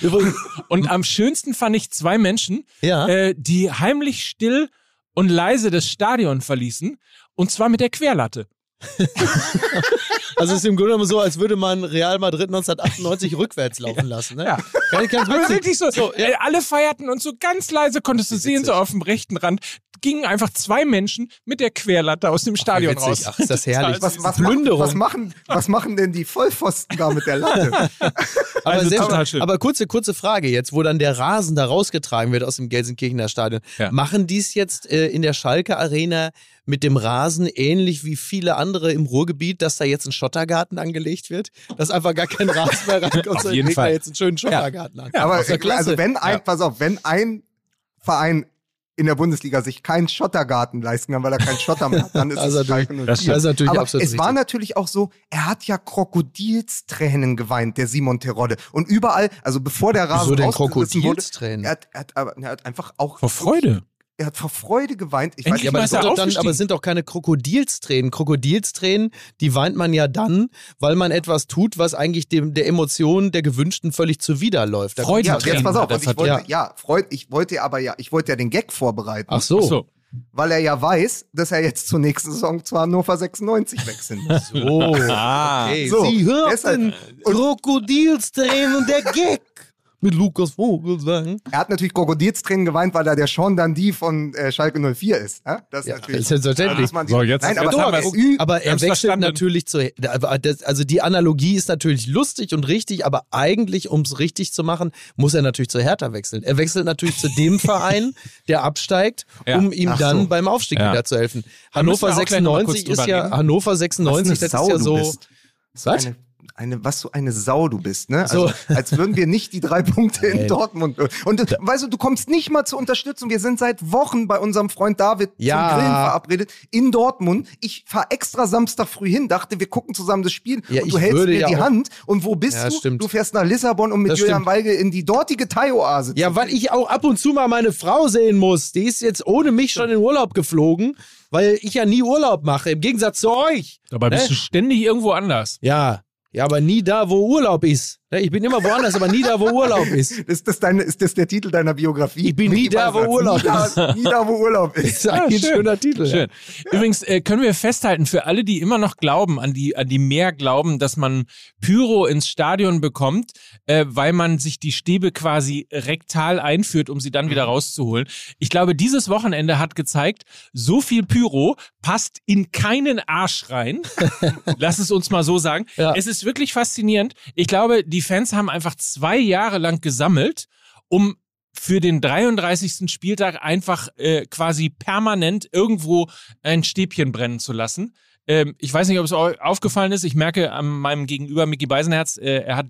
Und am schönsten fand ich zwei Menschen, Ja. äh, die heimlich still und leise das Stadion verließen. Und zwar mit der Querlatte. Also es ist im Grunde genommen so, als würde man Real Madrid 1998 rückwärts laufen lassen, ne? Ja. Ganz, ganz Aber witzig. wirklich so, äh, alle feierten und so ganz leise konntest du sehen, so auf dem rechten Rand, gingen einfach zwei Menschen mit der Querlatte aus dem Stadion witzig. raus. Ach, ist das herrlich. Was, was, Plünderung. machen, was, machen, was machen denn die Vollpfosten da mit der Latte? Aber, Also sehr total schön. schön. aber kurze, kurze Frage jetzt, wo dann der Rasen da rausgetragen wird aus dem Gelsenkirchener Stadion. Ja. Machen die es jetzt äh, in der Schalke Arena mit dem Rasen ähnlich wie viele andere im Ruhrgebiet, dass da jetzt ein Schottergarten angelegt wird? Dass einfach gar kein Rasen mehr reinkommt, Auf sondern jeden legt da Fall. jetzt einen schönen Schottergarten an. Aber ist ja klasse. also wenn ein, Ja. pass auf, wenn ein Verein in der Bundesliga sich keinen Schottergarten leisten kann, weil er keinen Schotter mehr hat, dann ist Das es natürlich- Schalke 04. das ist natürlich Aber absolut es war natürlich auch so, er hat ja Krokodilstränen geweint, der Simon Terodde. Und überall, also bevor der Rasen Wieso denn wurde, Krokodilstränen? er hat, er, hat, er hat einfach auch Vor Freude. Er hat vor Freude geweint. Ich Endlich weiß Ja, aber, das sind doch dann, aber es sind doch keine Krokodilstränen. Krokodilstränen, die weint man ja dann, weil man etwas tut, was eigentlich dem, der Emotion der Gewünschten völlig zuwiderläuft. Da Freude. ja, Tränen jetzt pass auf, hat ich wollte, verdient. ja, Freud, ich wollte aber ja, ich wollte ja den Gag vorbereiten, Ach so. Ach so. weil er ja weiß, dass er jetzt zur nächsten Saison zu Hannover 96 wechseln muss. So. Ah. Okay. So, Sie hörten deshalb- Krokodilstränen und der Gag mit Lukas Vogelsang. Er hat natürlich Krokodilstränen geweint, weil er der Sean Dundee von äh, Schalke 04 ist. Ja? Das ist Ja, natürlich. ist selbstverständlich. man So, jetzt- Nein, aber, haben aber, wir's. Ü- Aber er wechselt verstanden. natürlich zu. Also die Analogie ist natürlich lustig und richtig, aber eigentlich, um es richtig zu machen, muss er natürlich zu Hertha wechseln. Er wechselt natürlich zu dem Verein, der absteigt, Ja. um ihm Ach dann so. beim Aufstieg Ja. wieder zu helfen. Hannover auch gleich noch mal kurz 96 ist ja. Hannover was 96, das ist ja so. Was? Eine, was du eine Sau du bist, ne? So. Also, als würden wir nicht die drei Punkte in. Dortmund. Und du, weißt du, du kommst nicht mal zur Unterstützung. Wir sind seit Wochen bei unserem Freund David Ja. zum Grillen verabredet in Dortmund. Ich fahre extra Samstag früh hin, dachte, wir gucken zusammen das Spiel Ja, und du hältst mir ja die auch- Hand. Und wo bist Ja, du? stimmt. Du fährst nach Lissabon, um mit Das Julian stimmt. Weigel in die dortige Thai-Oase Ja, weil ich auch ab und zu mal meine Frau sehen muss. Die ist jetzt ohne mich schon in Urlaub geflogen, weil ich ja nie Urlaub mache, im Gegensatz zu euch. Dabei bist Ne? du ständig irgendwo anders. Ja, ja, aber nie da, wo Urlaub ist. Ja, Ich bin immer woanders, aber nie da, wo Urlaub ist. Ist das, deine, ist das der Titel deiner Biografie? Ich bin nie da, wo. Urlaub nie da, nie da, wo Urlaub Das ist. ist eigentlich ein schöner Titel. ja. Schön. Übrigens äh, können wir festhalten, für alle, die immer noch glauben, an die, an die mehr glauben, dass man Pyro ins Stadion bekommt, äh, weil man sich die Stäbe quasi rektal einführt, um sie dann Mhm. wieder rauszuholen. Ich glaube, dieses Wochenende hat gezeigt, so viel Pyro passt in keinen Arsch rein. Lass es uns mal so sagen. Ja. Es ist wirklich faszinierend. Ich glaube, die Fans haben einfach zwei Jahre lang gesammelt, um für den 33. Spieltag einfach äh, quasi permanent irgendwo ein Stäbchen brennen zu lassen. Ähm, ich weiß nicht, ob es euch aufgefallen ist. Ich merke an meinem Gegenüber, Micky Beisenherz, äh, er hat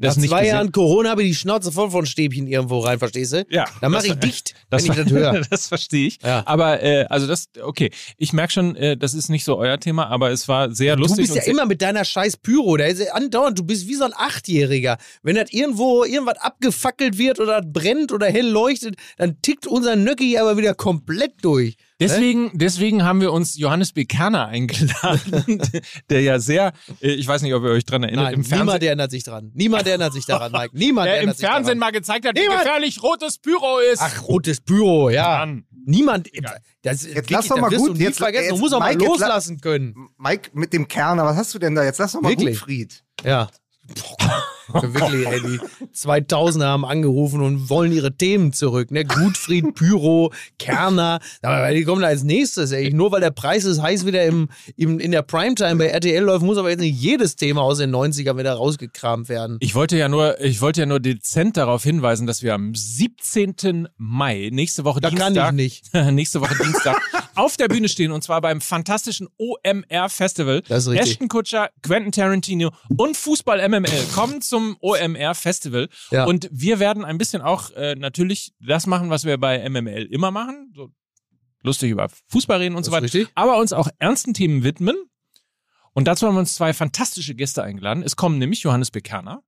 das Nach nicht zwei gesehen. Jahren Corona habe ich die Schnauze voll von Stäbchen irgendwo rein, verstehst du? Ja, Dann mache ich dicht, Das, wenn ich das höre. das verstehe ich. Ja. Aber äh, also das, okay. Ich merke schon, äh, das ist nicht so euer Thema, aber es war sehr Du lustig. bist ja immer mit deiner scheiß Pyro. Da ist ja andauernd, du bist wie so ein Achtjähriger. Wenn das irgendwo irgendwas abgefackelt wird oder brennt oder hell leuchtet, dann tickt unser Nöcki aber wieder komplett durch. Deswegen, deswegen haben wir uns Johannes B. Kerner eingeladen, der ja sehr, äh, ich weiß nicht, ob ihr euch dran erinnert, Nein, im Fernsehen, niemand erinnert sich dran. Niemand erinnert sich daran, Mike. Niemand der im erinnert sich Fernsehen daran. mal gezeigt hat, wie Niemand- gefährlich rotes Pyro ist. Ach, rotes Pyro, ja. Mann. Niemand. Das, Jetzt lass doch das mal gut, Du jetzt- vergessen. du jetzt, musst auch mal Mike, la- loslassen können. Mike mit dem Kerner, was hast du denn da? Jetzt lass doch mal Wirklich? Gutfried. Ja. Boah, wirklich, ey, die 2000er haben angerufen und wollen ihre Themen zurück. Ne? Gutfried, Pyro, Kerner, aber die kommen da als nächstes. Ey. Nur weil der Preis ist heiß wieder im, im, in der Primetime bei RTL läuft, muss aber jetzt nicht jedes Thema aus den 90ern wieder rausgekramt werden. Ich wollte ja nur, ich wollte ja nur dezent darauf hinweisen, dass wir am 17. Mai, nächste Woche Da kann Dienstag, ich nicht. nächste Woche Dienstag, auf der Bühne stehen und zwar beim fantastischen OMR Festival. Das ist richtig. Ashton Kutscher, Quentin Tarantino und Fußball MML kommen zum OMR Festival Ja. und wir werden ein bisschen auch äh, natürlich das machen, was wir bei MML immer machen, so lustig über Fußball reden und so Das weiter, ist richtig. aber uns auch ernsten Themen widmen. Und dazu haben wir uns zwei fantastische Gäste eingeladen. Es kommen nämlich Johannes Bekerner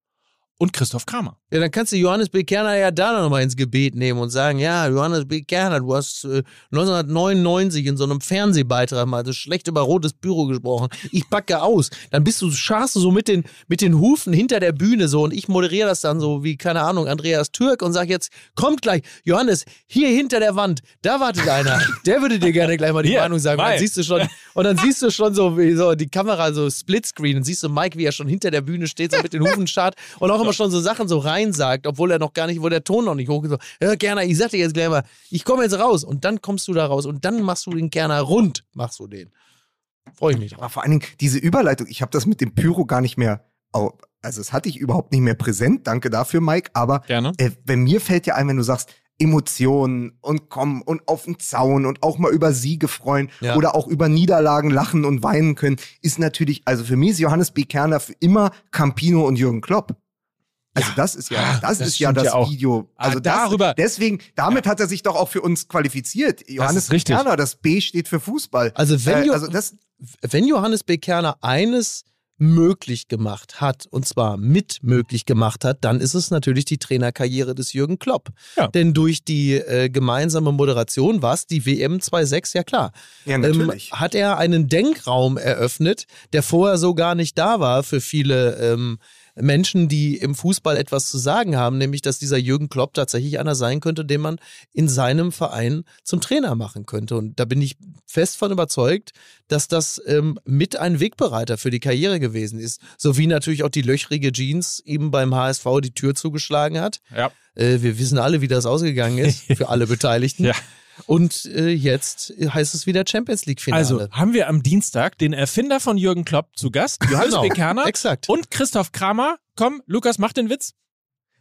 und Christoph Kramer. Ja, dann kannst du Johannes B. Kerner ja da nochmal ins Gebet nehmen und sagen, ja, Johannes B. Kerner, du hast äh, 1999 in so einem Fernsehbeitrag mal so schlecht über rotes Büro gesprochen. Ich packe aus. Dann bist du, scharst du so mit den, mit den Hufen hinter der Bühne so und ich moderiere das dann so wie, keine Ahnung, Andreas Türk und sag jetzt, kommt gleich, Johannes, hier hinter der Wand, da wartet einer. Der würde dir gerne gleich mal die Hier, Meinung sagen. Und dann siehst du schon, und dann siehst du schon so, wie so die Kamera so Splitscreen und siehst du Mike, wie er schon hinter der Bühne steht, so mit den Hufen schart und auch immer schon so Sachen so rein sagt, obwohl er noch gar nicht, wo der Ton noch nicht hoch ist. So, ja, Kerner, ich sag dir jetzt gleich mal, ich komme jetzt raus und dann kommst du da raus und dann machst du den Kerner rund, machst du den. Freue ich mich drauf. Aber vor allen Dingen diese Überleitung, ich habe das mit dem Pyro gar nicht mehr, also das hatte ich überhaupt nicht mehr präsent. Danke dafür, Mike. Aber Gerne. äh, bei mir fällt ja ein, wenn du sagst, Emotionen und kommen und auf den Zaun und auch mal über Siege freuen Ja. oder auch über Niederlagen lachen und weinen können, ist natürlich, also für mich ist Johannes B. Kerner für immer Campino und Jürgen Klopp. Also das ist ja, Ah, das, das ist ja das ja. Video. Ah, Also das, darüber- deswegen, damit hat er sich doch auch für uns qualifiziert. Johannes richtig. Kerner, das B steht für Fußball. Also wenn, äh, also das, wenn Johannes B. Kerner eines möglich gemacht hat, und zwar mit möglich gemacht hat, dann ist es natürlich die Trainerkarriere des Jürgen Klopp. Ja. Denn durch die äh, gemeinsame Moderation, was die WM 2.6, ja klar, ja ähm, hat er einen Denkraum eröffnet, der vorher so gar nicht da war für viele ähm, Menschen, die im Fußball etwas zu sagen haben, nämlich dass dieser Jürgen Klopp tatsächlich einer sein könnte, den man in seinem Verein zum Trainer machen könnte. Und da bin ich fest von überzeugt, dass das ähm, mit ein Wegbereiter für die Karriere gewesen ist. So wie natürlich auch die löchrige Jeans ihm beim HSV die Tür zugeschlagen hat. Ja. Äh, wir wissen alle, wie das ausgegangen ist für alle Beteiligten. Ja. Und äh, jetzt heißt es wieder Champions League-Finale. Also haben wir am Dienstag den Erfinder von Jürgen Klopp zu Gast, Johannes Genau, B. Kerner exakt. und Christoph Kramer. Komm, Lukas, mach den Witz.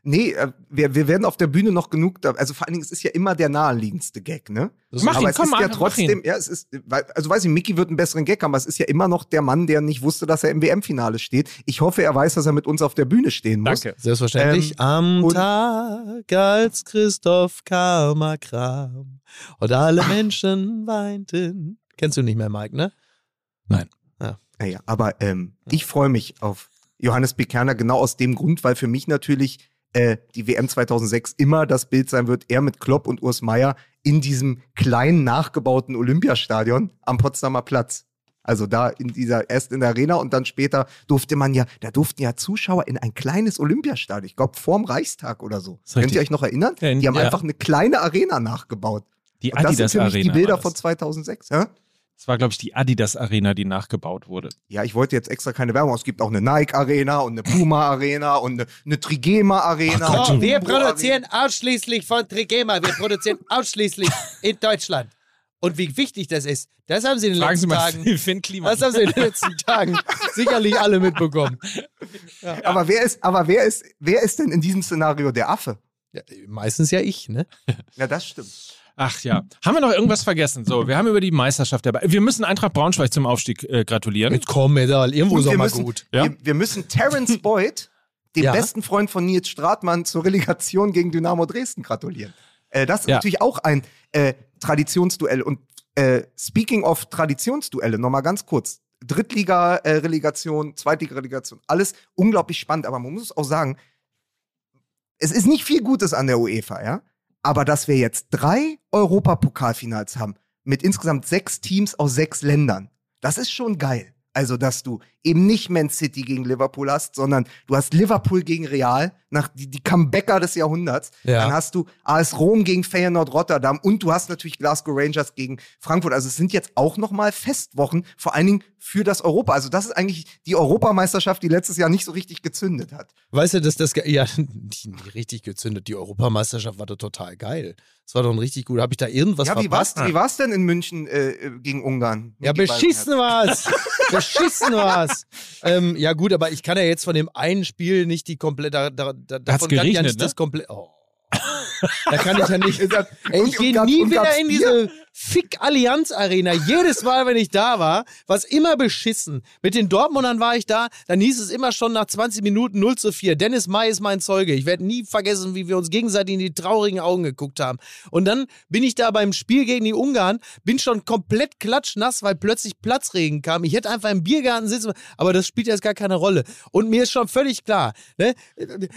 Nee, äh, wir, wir werden auf der Bühne noch genug, da, also vor allen Dingen, es ist ja immer der naheliegendste Gag, ne? Mach aber ihn, es komm, ist ja trotzdem, ja, es ist, also weiß ich, Mickey wird einen besseren Gag haben, aber es ist ja immer noch der Mann, der nicht wusste, dass er im WM-Finale steht. Ich hoffe, er weiß, dass er mit uns auf der Bühne stehen muss. Danke. Selbstverständlich. Ähm, Am und- Tag, als Christoph Karma kram und alle Menschen weinten. Kennst du nicht mehr, Mike, ne? Naja, aber ähm, ich freue mich auf Johannes B. Kerner genau aus dem Grund, weil für mich natürlich äh, die WM 2006 immer das Bild sein wird, er mit Klopp und Urs Meier in diesem kleinen nachgebauten Olympiastadion am Potsdamer Platz. Also da in dieser, erst in der Arena und dann später durfte man ja, da durften ja Zuschauer in ein kleines Olympiastadion, ich glaube vorm Reichstag oder so. Könnt ihr euch noch erinnern? Ja, in- die haben ja. einfach eine kleine Arena nachgebaut. Die Und das sind Adidas für mich Arena. die Bilder von das. 2006. Ja? Das war, glaube ich, die Adidas Arena, die nachgebaut wurde. ja, ich wollte jetzt extra keine Werbung. Es gibt auch eine Nike Arena und eine Puma Arena und eine, eine Trigema Arena. Ach du- wir produzieren ausschließlich von Trigema. Wir produzieren ausschließlich in Deutschland. Und wie wichtig das ist, das haben Sie in den Fragen Sie letzten mal Tagen. Finn Kliman. Das haben Sie in den letzten Tagen sicherlich alle mitbekommen. Aber wer ist, aber wer ist, wer ist denn in diesem Szenario der Affe? Ja, meistens ja ich, ne? Ja, das stimmt. Ach ja. Haben wir noch irgendwas vergessen? So, wir haben über die Meisterschaft dabei. Wir müssen Eintracht Braunschweig zum Aufstieg äh, gratulieren. Jetzt komm, Medal. Irgendwo ist auch wir mal müssen, gut. Ja. wir, wir müssen Terence Boyd, dem Ja. besten Freund von Nils Stratmann, zur Relegation gegen Dynamo Dresden gratulieren. Äh, das ist Ja. natürlich auch ein äh, Traditionsduell. Und äh, speaking of Traditionsduelle, nochmal ganz kurz. Drittliga-Relegation, Zweitliga-Relegation, alles unglaublich spannend, aber man muss auch sagen, es ist nicht viel Gutes an der UEFA, ja. Aber dass wir jetzt drei Europapokalfinals haben, mit insgesamt sechs Teams aus sechs Ländern, das ist schon geil. Also, dass du eben nicht Man City gegen Liverpool hast, sondern du hast Liverpool gegen Real, nach die, die Comebacker des Jahrhunderts. Ja. Dann hast du AS Rom gegen Feyenoord Rotterdam und du hast natürlich Glasgow Rangers gegen Frankfurt. Also es sind jetzt auch nochmal Festwochen, vor allen Dingen für das Europa. Also das ist eigentlich die Europameisterschaft, die letztes Jahr nicht so richtig gezündet hat. Weißt du, dass das, ja, die, die richtig gezündet. Die Europameisterschaft war doch total geil. Das war doch ein richtig gut. Habe ich da irgendwas ja, wie war's, verpasst? wie war's denn in München äh, äh, gegen Ungarn? Ja, beschissen war's. beschissen war's. Ähm, ja, gut, aber ich kann ja jetzt von dem einen Spiel nicht die komplette. Da, da, da, davon kann ich ja geregnet, nicht ne? das komplett. Oh. Da kann ich ja nicht. Ey, ich gehe nie und wieder in diese Fick-Allianz-Arena. Jedes Mal, wenn ich da war, war es immer beschissen. Mit den Dortmundern war ich da, dann hieß es immer schon nach 20 Minuten 0 zu 4. Dennis May ist mein Zeuge. Ich werde nie vergessen, wie wir uns gegenseitig in die traurigen Augen geguckt haben. Und dann bin ich da beim Spiel gegen die Ungarn, bin schon komplett klatschnass, weil plötzlich Platzregen kam. Ich hätte einfach im Biergarten sitzen, aber das spielt jetzt gar keine Rolle. Und mir ist schon völlig klar, ne?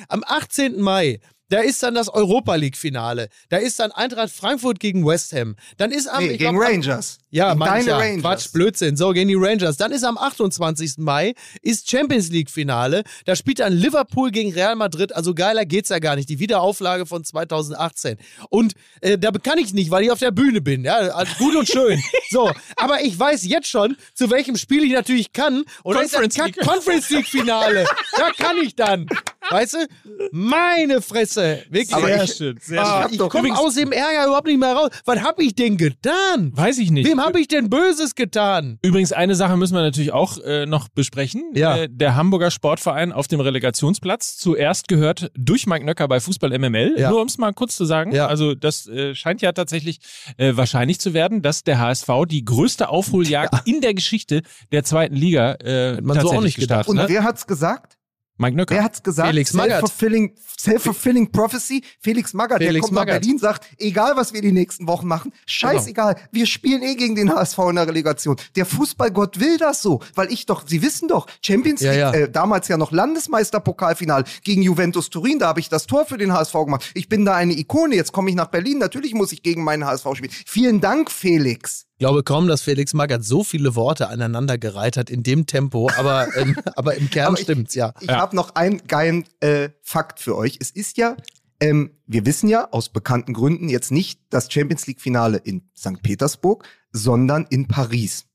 am 18. Mai da ist dann das Europa League-Finale. Da ist dann Eintracht Frankfurt gegen West Ham. Dann ist am. Nee, gegen glaub, am- Rangers. Ja, meine ich deine ja. Rangers. Quatsch, Blödsinn. So, gegen die Rangers. Dann ist am 28. Mai ist Champions League-Finale. Da spielt dann Liverpool gegen Real Madrid. Also geiler geht's ja gar nicht. Die Wiederauflage von 2018. Und äh, da kann ich nicht, weil ich auf der Bühne bin. Ja, also gut und schön. so, aber ich weiß jetzt schon, zu welchem Spiel ich natürlich kann. Und Conference League. Conference League-Finale. da kann ich dann. Weißt du? Meine Fresse. Wirklich. Aber sehr ich- schön, sehr Ah, schön. ich doch- komme aus dem Ärger überhaupt nicht mehr raus. Was hab ich denn getan? Weiß ich nicht. Wem habe ich denn Böses getan? Übrigens, eine Sache müssen wir natürlich auch äh, noch besprechen. Ja. Äh, der Hamburger Sportverein auf dem Relegationsplatz. Zuerst gehört durch Mike Nöcker bei Fußball MML. Ja. Nur um es mal kurz zu sagen. Ja. Also das äh, scheint ja tatsächlich äh, wahrscheinlich zu werden, dass der HSV die größte Aufholjagd in der Geschichte der zweiten Liga äh, man so auch nicht gedacht, gestartet Und hat. wer hat's gesagt? Mike Nöcker. Wer hat's gesagt? Felix Magath. Self-fulfilling, self-fulfilling Prophecy. Felix Magath, der Felix kommt nach Magath. Berlin, sagt, egal was wir die nächsten Wochen machen, scheißegal, wir spielen eh gegen den HSV in der Relegation. Der Fußballgott will das so, weil ich doch, Sie wissen doch, Champions Ja, League, ja. Äh, damals ja noch Landesmeisterpokalfinal gegen Juventus Turin, da habe ich das Tor für den HSV gemacht. Ich bin da eine Ikone, jetzt komme ich nach Berlin, natürlich muss ich gegen meinen HSV spielen. Vielen Dank, Felix. Ich glaube kaum, dass Felix Magath so viele Worte aneinandergereiht hat in dem Tempo, aber, ähm, aber im Kern Aber ich- stimmt's, ja. Ich Ja. habe noch einen geilen äh, Fakt für euch. Es ist ja, ähm, wir wissen ja aus bekannten Gründen jetzt nicht das Champions League-Finale in St. Petersburg, sondern in Paris.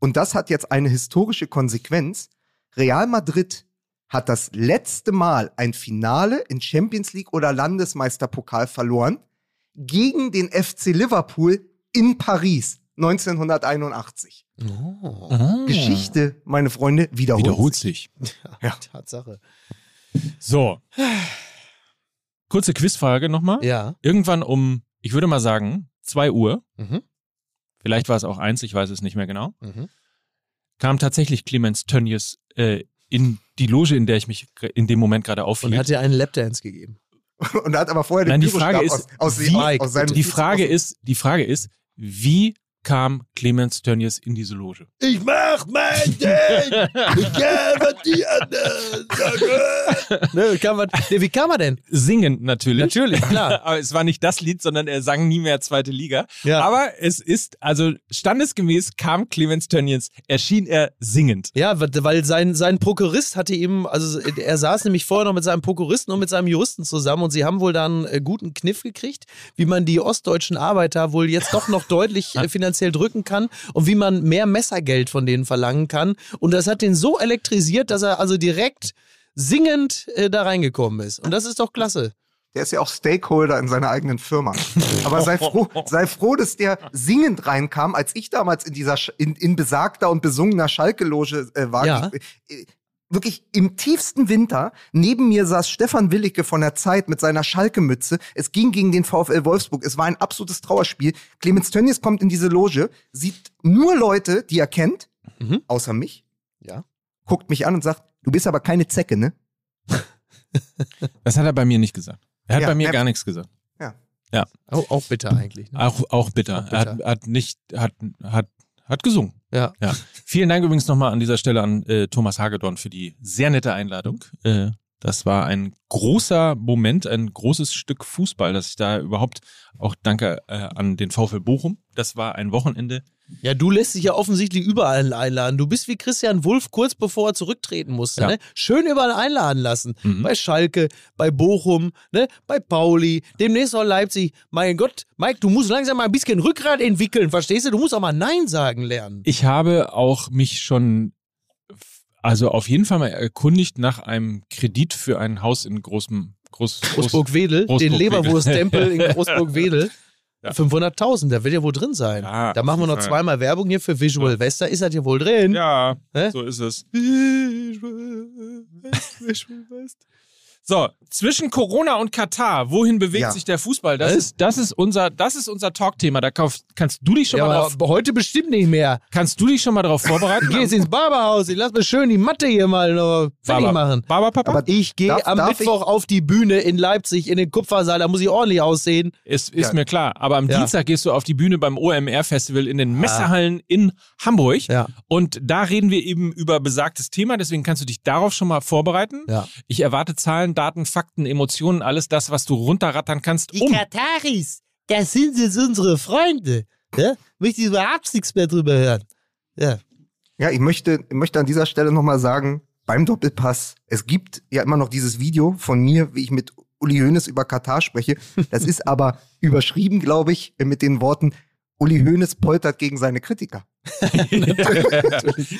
Und das hat jetzt eine historische Konsequenz. Real Madrid hat das letzte Mal ein Finale in Champions League oder Landesmeisterpokal verloren gegen den FC Liverpool in Paris 1981. Oh, Ah. Geschichte, meine Freunde, wiederholt, wiederholt sich. sich. Ja. Tatsache. So. Kurze Quizfrage nochmal. Ja. Irgendwann um, ich würde mal sagen, 2 Uhr, Mhm. vielleicht war es auch eins, ich weiß es nicht mehr genau, Mhm. kam tatsächlich Clemens Tönnies äh, in die Loge, in der ich mich in dem Moment gerade Und aufhielt. hat dir einen Lapdance gegeben. Und er hat aber vorher Nein, den die Frage ist, aus, aus, wie- aus, aus seinem die Frage ist, die Frage ist, wie kam Clemens Tönnies in diese Loge. Ich mach mein Ding! Egal, was die anderen sagen! ne, kam man, ne, wie kam er denn? Singend natürlich. Natürlich, klar. Aber es war nicht das Lied, sondern er sang nie mehr zweite Liga. Ja. Aber es ist, also standesgemäß kam Clemens Tönnies, erschien er singend. Ja, weil sein, sein Prokurist hatte ihm, also er saß nämlich vorher noch mit seinem Prokuristen und mit seinem Juristen zusammen und sie haben wohl da einen äh, guten Kniff gekriegt, wie man die ostdeutschen Arbeiter wohl jetzt doch noch deutlich äh, finanziell drücken kann und wie man mehr Messergeld von denen verlangen kann. Und das hat den so elektrisiert, dass er also direkt singend äh, da reingekommen ist. Und das ist doch klasse. Der ist ja auch Stakeholder in seiner eigenen Firma. Aber sei froh, sei froh, dass der singend reinkam, als ich damals in dieser in, in besagter und besungener Schalke-Loge äh, war. Ja. Ich, äh, wirklich im tiefsten Winter. Neben mir saß Stefan Willicke von der Zeit mit seiner Schalke-Mütze. Es ging gegen den VfL Wolfsburg. Es war ein absolutes Trauerspiel. Clemens Tönnies kommt in diese Loge, sieht nur Leute, die er kennt, Mhm. außer mich. Ja. Guckt mich an und sagt, du bist aber keine Zecke, ne? Das hat er bei mir nicht gesagt. Er hat Ja, bei mir gar nichts gesagt. Ja. Auch, auch bitter eigentlich. Ne? Auch, auch bitter. Auch Er hat, bitter. hat nicht, hat, hat, hat gesungen. Ja. Ja. Vielen Dank übrigens nochmal an dieser Stelle an äh, Thomas Hagedorn für die sehr nette Einladung. Äh, das war ein großer Moment, ein großes Stück Fußball, dass ich da überhaupt auch danke äh, an den VfL Bochum. Das war ein Wochenende. Ja, du lässt dich ja offensichtlich überall einladen. Du bist wie Christian Wulff kurz bevor er zurücktreten musste. Ja. Ne? Schön überall einladen lassen. Mhm. Bei Schalke, bei Bochum, ne? bei Pauli, demnächst auch Leipzig. Mein Gott, Mike, du musst langsam mal ein bisschen Rückgrat entwickeln, verstehst du? Du musst auch mal Nein sagen lernen. Ich habe auch mich schon, also auf jeden Fall mal erkundigt nach einem Kredit für ein Haus in großem, groß, groß Großburg-Wedel, den Großburg-Wedel. Leberwurst-Tempel in Großburg-Wedel. Ja. 500.000, da wird ja wohl drin sein. Ja, da machen wir noch zweimal Werbung hier für Visual West, da ist das ja wohl drin. Ja, Hä? so ist es. Visual West, Visual West. So, zwischen Corona und Katar, wohin bewegt Ja. sich der Fußball? Das Was? ist, das ist unser, das ist unser Talkthema. Da kauf, kannst du dich schon Ja, mal drauf, heute bestimmt nicht mehr. kannst du dich schon mal darauf vorbereiten? Ich gehe jetzt ins Barberhaus. Ich lass mir schön die Matte hier mal noch fertig Barber- machen. Barberpapa? Aber Ich gehe am darf Mittwoch auf die Bühne in Leipzig in den Kupfersaal. Da muss ich ordentlich aussehen. ist ist Ja. mir klar. Aber am Ja. Dienstag gehst du auf die Bühne beim OMR-Festival in den Messehallen in Hamburg. Ja. Und da reden wir eben über besagtes Thema. Deswegen kannst du dich darauf schon mal vorbereiten. Ja. Ich erwarte Zahlen, Daten, Fakten, Emotionen, alles das, was du runterrattern kannst, Die um Kataris, das sind jetzt unsere Freunde. Ja? Möchte ich überhaupt nichts mehr drüber hören. Ja. Ja, ich möchte, ich möchte an dieser Stelle nochmal sagen, beim Doppelpass, es gibt ja immer noch dieses Video von mir, wie ich mit Uli Hoeneß über Katar spreche. Das ist aber überschrieben, glaube ich, mit den Worten, Uli Hoeneß poltert gegen seine Kritiker.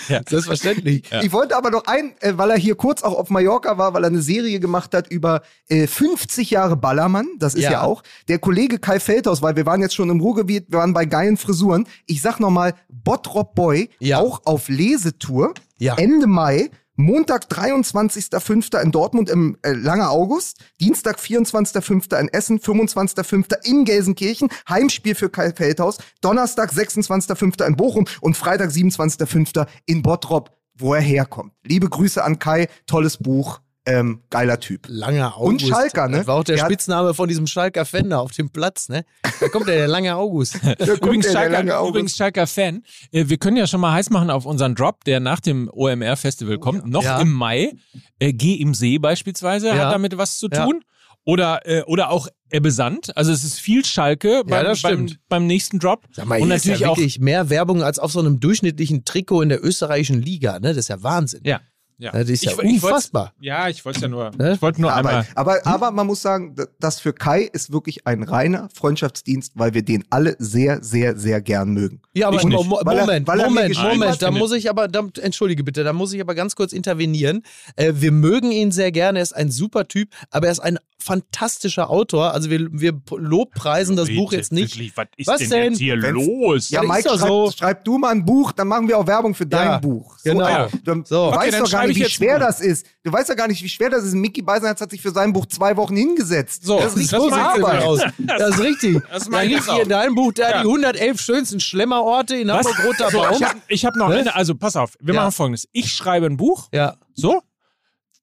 Ja. Selbstverständlich. Ich wollte aber noch ein, äh, weil er hier kurz auch auf Mallorca war, weil er eine Serie gemacht hat über äh, 50 Jahre Ballermann, das ist ja. Ja. auch. Der Kollege Kai Feldhaus, weil wir waren jetzt schon im Ruhrgebiet, wir waren bei geilen Frisuren. Ich sag nochmal, Bottrop Boy, Ja. auch auf Lesetour, Ja. Ende Mai. Montag, 23.05. in Dortmund im äh, Langer August, Dienstag, 24.05. in Essen, 25.05. in Gelsenkirchen, Heimspiel für Kai Feldhaus, Donnerstag, 26.05. in Bochum und Freitag, 27.05. in Bottrop, wo er herkommt. Liebe Grüße an Kai, tolles Buch, ähm, geiler Typ. Langer Und August. Schalker, ne? Das war auch der Der hat- Spitzname von diesem Schalker Fender auf dem Platz, ne? Da kommt der, der lange August. Da kommt Übrigens, der, der Schalker, lange August. übrigens Schalker Fan. Äh, wir können ja schon mal heiß machen auf unseren Drop, der nach dem OMR-Festival kommt. Noch Ja. im Mai. Äh, Geh im See beispielsweise Ja. hat damit was zu Ja. tun. Oder, äh, oder auch Ebbe Sand. Also es ist viel Schalke beim, das beim, stimmt. beim nächsten Drop. Sag mal, Und hier ist natürlich ja auch. wirklich mehr Werbung als auf so einem durchschnittlichen Trikot in der österreichischen Liga, ne? Das ist ja Wahnsinn. Ja. Ja. Das ist ja Ich- ich unfassbar. Ja, ich wollte es ja nur. Ne? Ich wollte nur aber, einmal. aber, aber man muss sagen, das für Kai ist wirklich ein reiner Freundschaftsdienst, weil wir den alle sehr, sehr, sehr gern mögen. Ja, aber Ich nicht. Mo Mo Weil er- Moment, weil er Moment, Moment, da muss ich aber, da, entschuldige bitte, da muss ich aber ganz kurz intervenieren. Äh, wir mögen ihn sehr gerne, er ist ein super Typ, aber er ist ein fantastischer Autor. Also wir, wir lobpreisen das Buch jetzt nicht. Wirklich, was ist Was denn, denn? jetzt hier Wenn's- los? Ja, das Mike, schreib, so. schreib du mal ein Buch, dann machen wir auch Werbung für dein Ja, Buch. genau. äh, du So. Okay, weißt dann doch gar schreibe nicht, ich wie schwer das ist. Du weißt ja gar nicht, wie schwer das ist. Mickey Beisenherz hat sich für sein Buch zwei Wochen hingesetzt. So, das ist das ich Arbeit. aus. Das ist richtig. Das da liegt hier in deinem Buch da Ja. die 111 schönsten Schlemmerorte in Was? Hamburg Roter So, Baum. ich habe hab noch Ne? eine, also pass auf, wir Ja. machen folgendes. Ich schreibe ein Buch, Ja. so.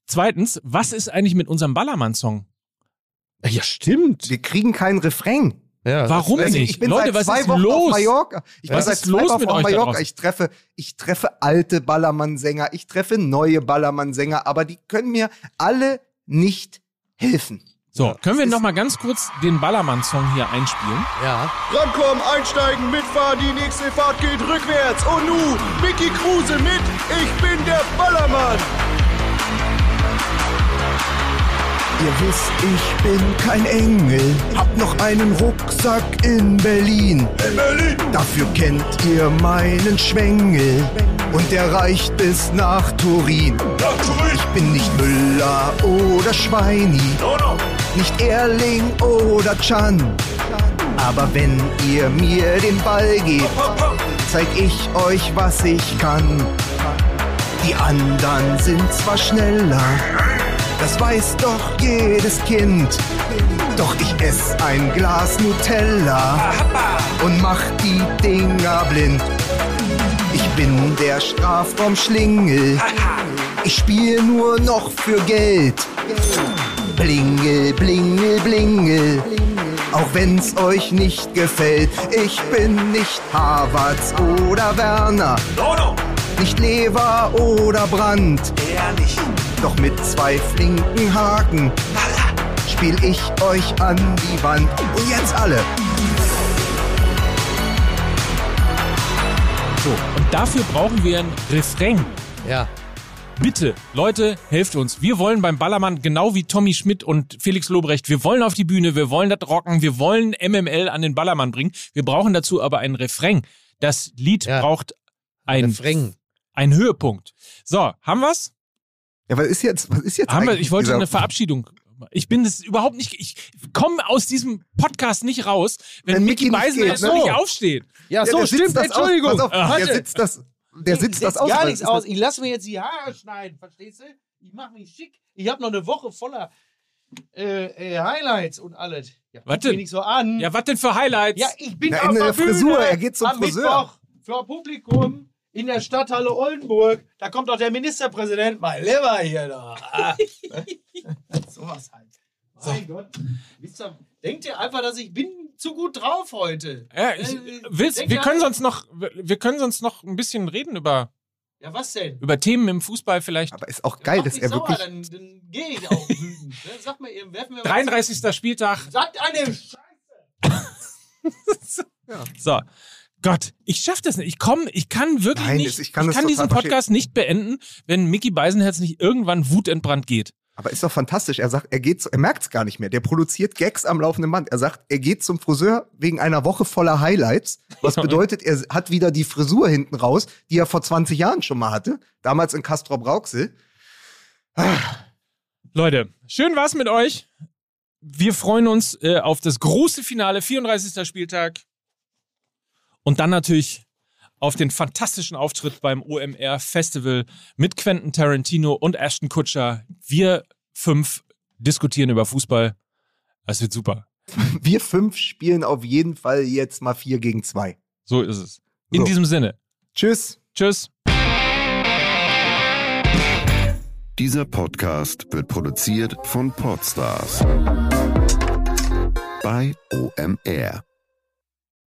Zweitens, was ist eigentlich mit unserem Ballermann-Song? Ja, stimmt. Wir kriegen keinen Refrain. Ja, Warum Also nicht? ich bin Leute, seit was zwei ist Wochen los? auf Mallorca. Ich Was bin seit ist zwei los Wochen mit auf Mallorca. Ich treffe, ich treffe alte Ballermann-Sänger, ich treffe neue Ballermann-Sänger, aber die können mir alle nicht helfen. So, können wir ist- noch mal ganz kurz den Ballermann-Song hier einspielen? Ja. Rankommen, einsteigen, mitfahren, die nächste Fahrt geht rückwärts. Und nu, Mickey Kruse mit, ich bin der Ballermann. Ihr wisst, ich bin kein Engel, hab noch einen Rucksack in Berlin. In Berlin. Dafür kennt ihr meinen Schwengel und der reicht bis nach Turin. Ich bin nicht Müller oder Schweini, No, no. nicht Erling oder Chan. Aber wenn ihr mir den Ball gebt, zeig ich euch, was ich kann. Die anderen sind zwar schneller, das weiß doch jedes Kind. Doch ich ess ein Glas Nutella und mach die Dinger blind. Ich bin der Strafraumschlingel, ich spiel nur noch für Geld. Blingel, blingel, blingel. Auch wenn's euch nicht gefällt, ich bin nicht Havertz oder Werner. Nicht Lever oder Brandt. Er nicht. Doch mit zwei flinken Haken spiel ich euch an die Wand. Und jetzt alle. So, und dafür brauchen wir ein Refrain. Ja. Bitte, Leute, helft uns. Wir wollen beim Ballermann, genau wie Tommy Schmidt und Felix Lobrecht, wir wollen auf die Bühne, wir wollen das rocken, wir wollen MML an den Ballermann bringen. Wir brauchen dazu aber ein Refrain. Das Lied Ja. braucht ein, Refrain. Einen Höhepunkt. So, haben wir's? Ja, was ist jetzt? Was ist jetzt? Haben wir, ich wollte eine Verabschiedung. Ich bin das überhaupt nicht, ich komme aus diesem Podcast nicht raus, wenn, Wenn Mickey geht, noch ne? nicht aufsteht. Ja, Ja, so stimmt. das Entschuldigung. Aus, pass auf, der sitzt das. Der sitzt das aus. gar nichts aus. Ich lasse mir jetzt die Haare schneiden, verstehst du? Ich mache mich schick. Ich habe noch eine Woche voller äh, äh, Highlights und alles. Ja, Was mich denn? nicht so an. Ja, was denn für Highlights? Ja, ich bin Na, auf in der der Bühne Frisur, er geht zum am Friseur. Mittwoch für Publikum in der Stadthalle Oldenburg. Da kommt doch der Ministerpräsident, mein Lieber hier da. Ah. Sowas halt. Mein Gott. Wisst ihr, denkt ihr einfach, dass ich bin zu gut drauf heute? Ja, ich, Äh, willst, wir ja- können sonst noch, wir können sonst noch ein bisschen reden über, Ja, was denn? über Themen im Fußball vielleicht. Aber ist auch geil, Mach dass er sauer, wirklich. Dann, dann gehe ich auch wütend. ne? Sag mal, werfen wir 33. Spieltag. Sagt eine Sch So. Gott, ich schaff das nicht. Ich komme, ich kann wirklich Nein, nicht, ich kann das diesen total Podcast nicht beenden, wenn Mickey Beisenherz nicht irgendwann wutentbrannt geht. Aber ist doch fantastisch. Er sagt, er geht, er merkt es gar nicht mehr. Der produziert Gags am laufenden Band. Er sagt, er geht zum Friseur wegen einer Woche voller Highlights. Was bedeutet, er hat wieder die Frisur hinten raus, die er vor 20 Jahren schon mal hatte. Damals in Castrop Rauxel. Leute, schön war's mit euch. Wir freuen uns äh, auf das große Finale, 34. Spieltag. Und dann natürlich auf den fantastischen Auftritt beim OMR Festival mit Quentin Tarantino und Ashton Kutscher. Wir fünf diskutieren über Fußball. Es wird super. Wir fünf spielen auf jeden Fall jetzt mal vier gegen zwei. So ist es. In So. diesem Sinne. Tschüss. Tschüss. Dieser Podcast wird produziert von Podstars bei OMR.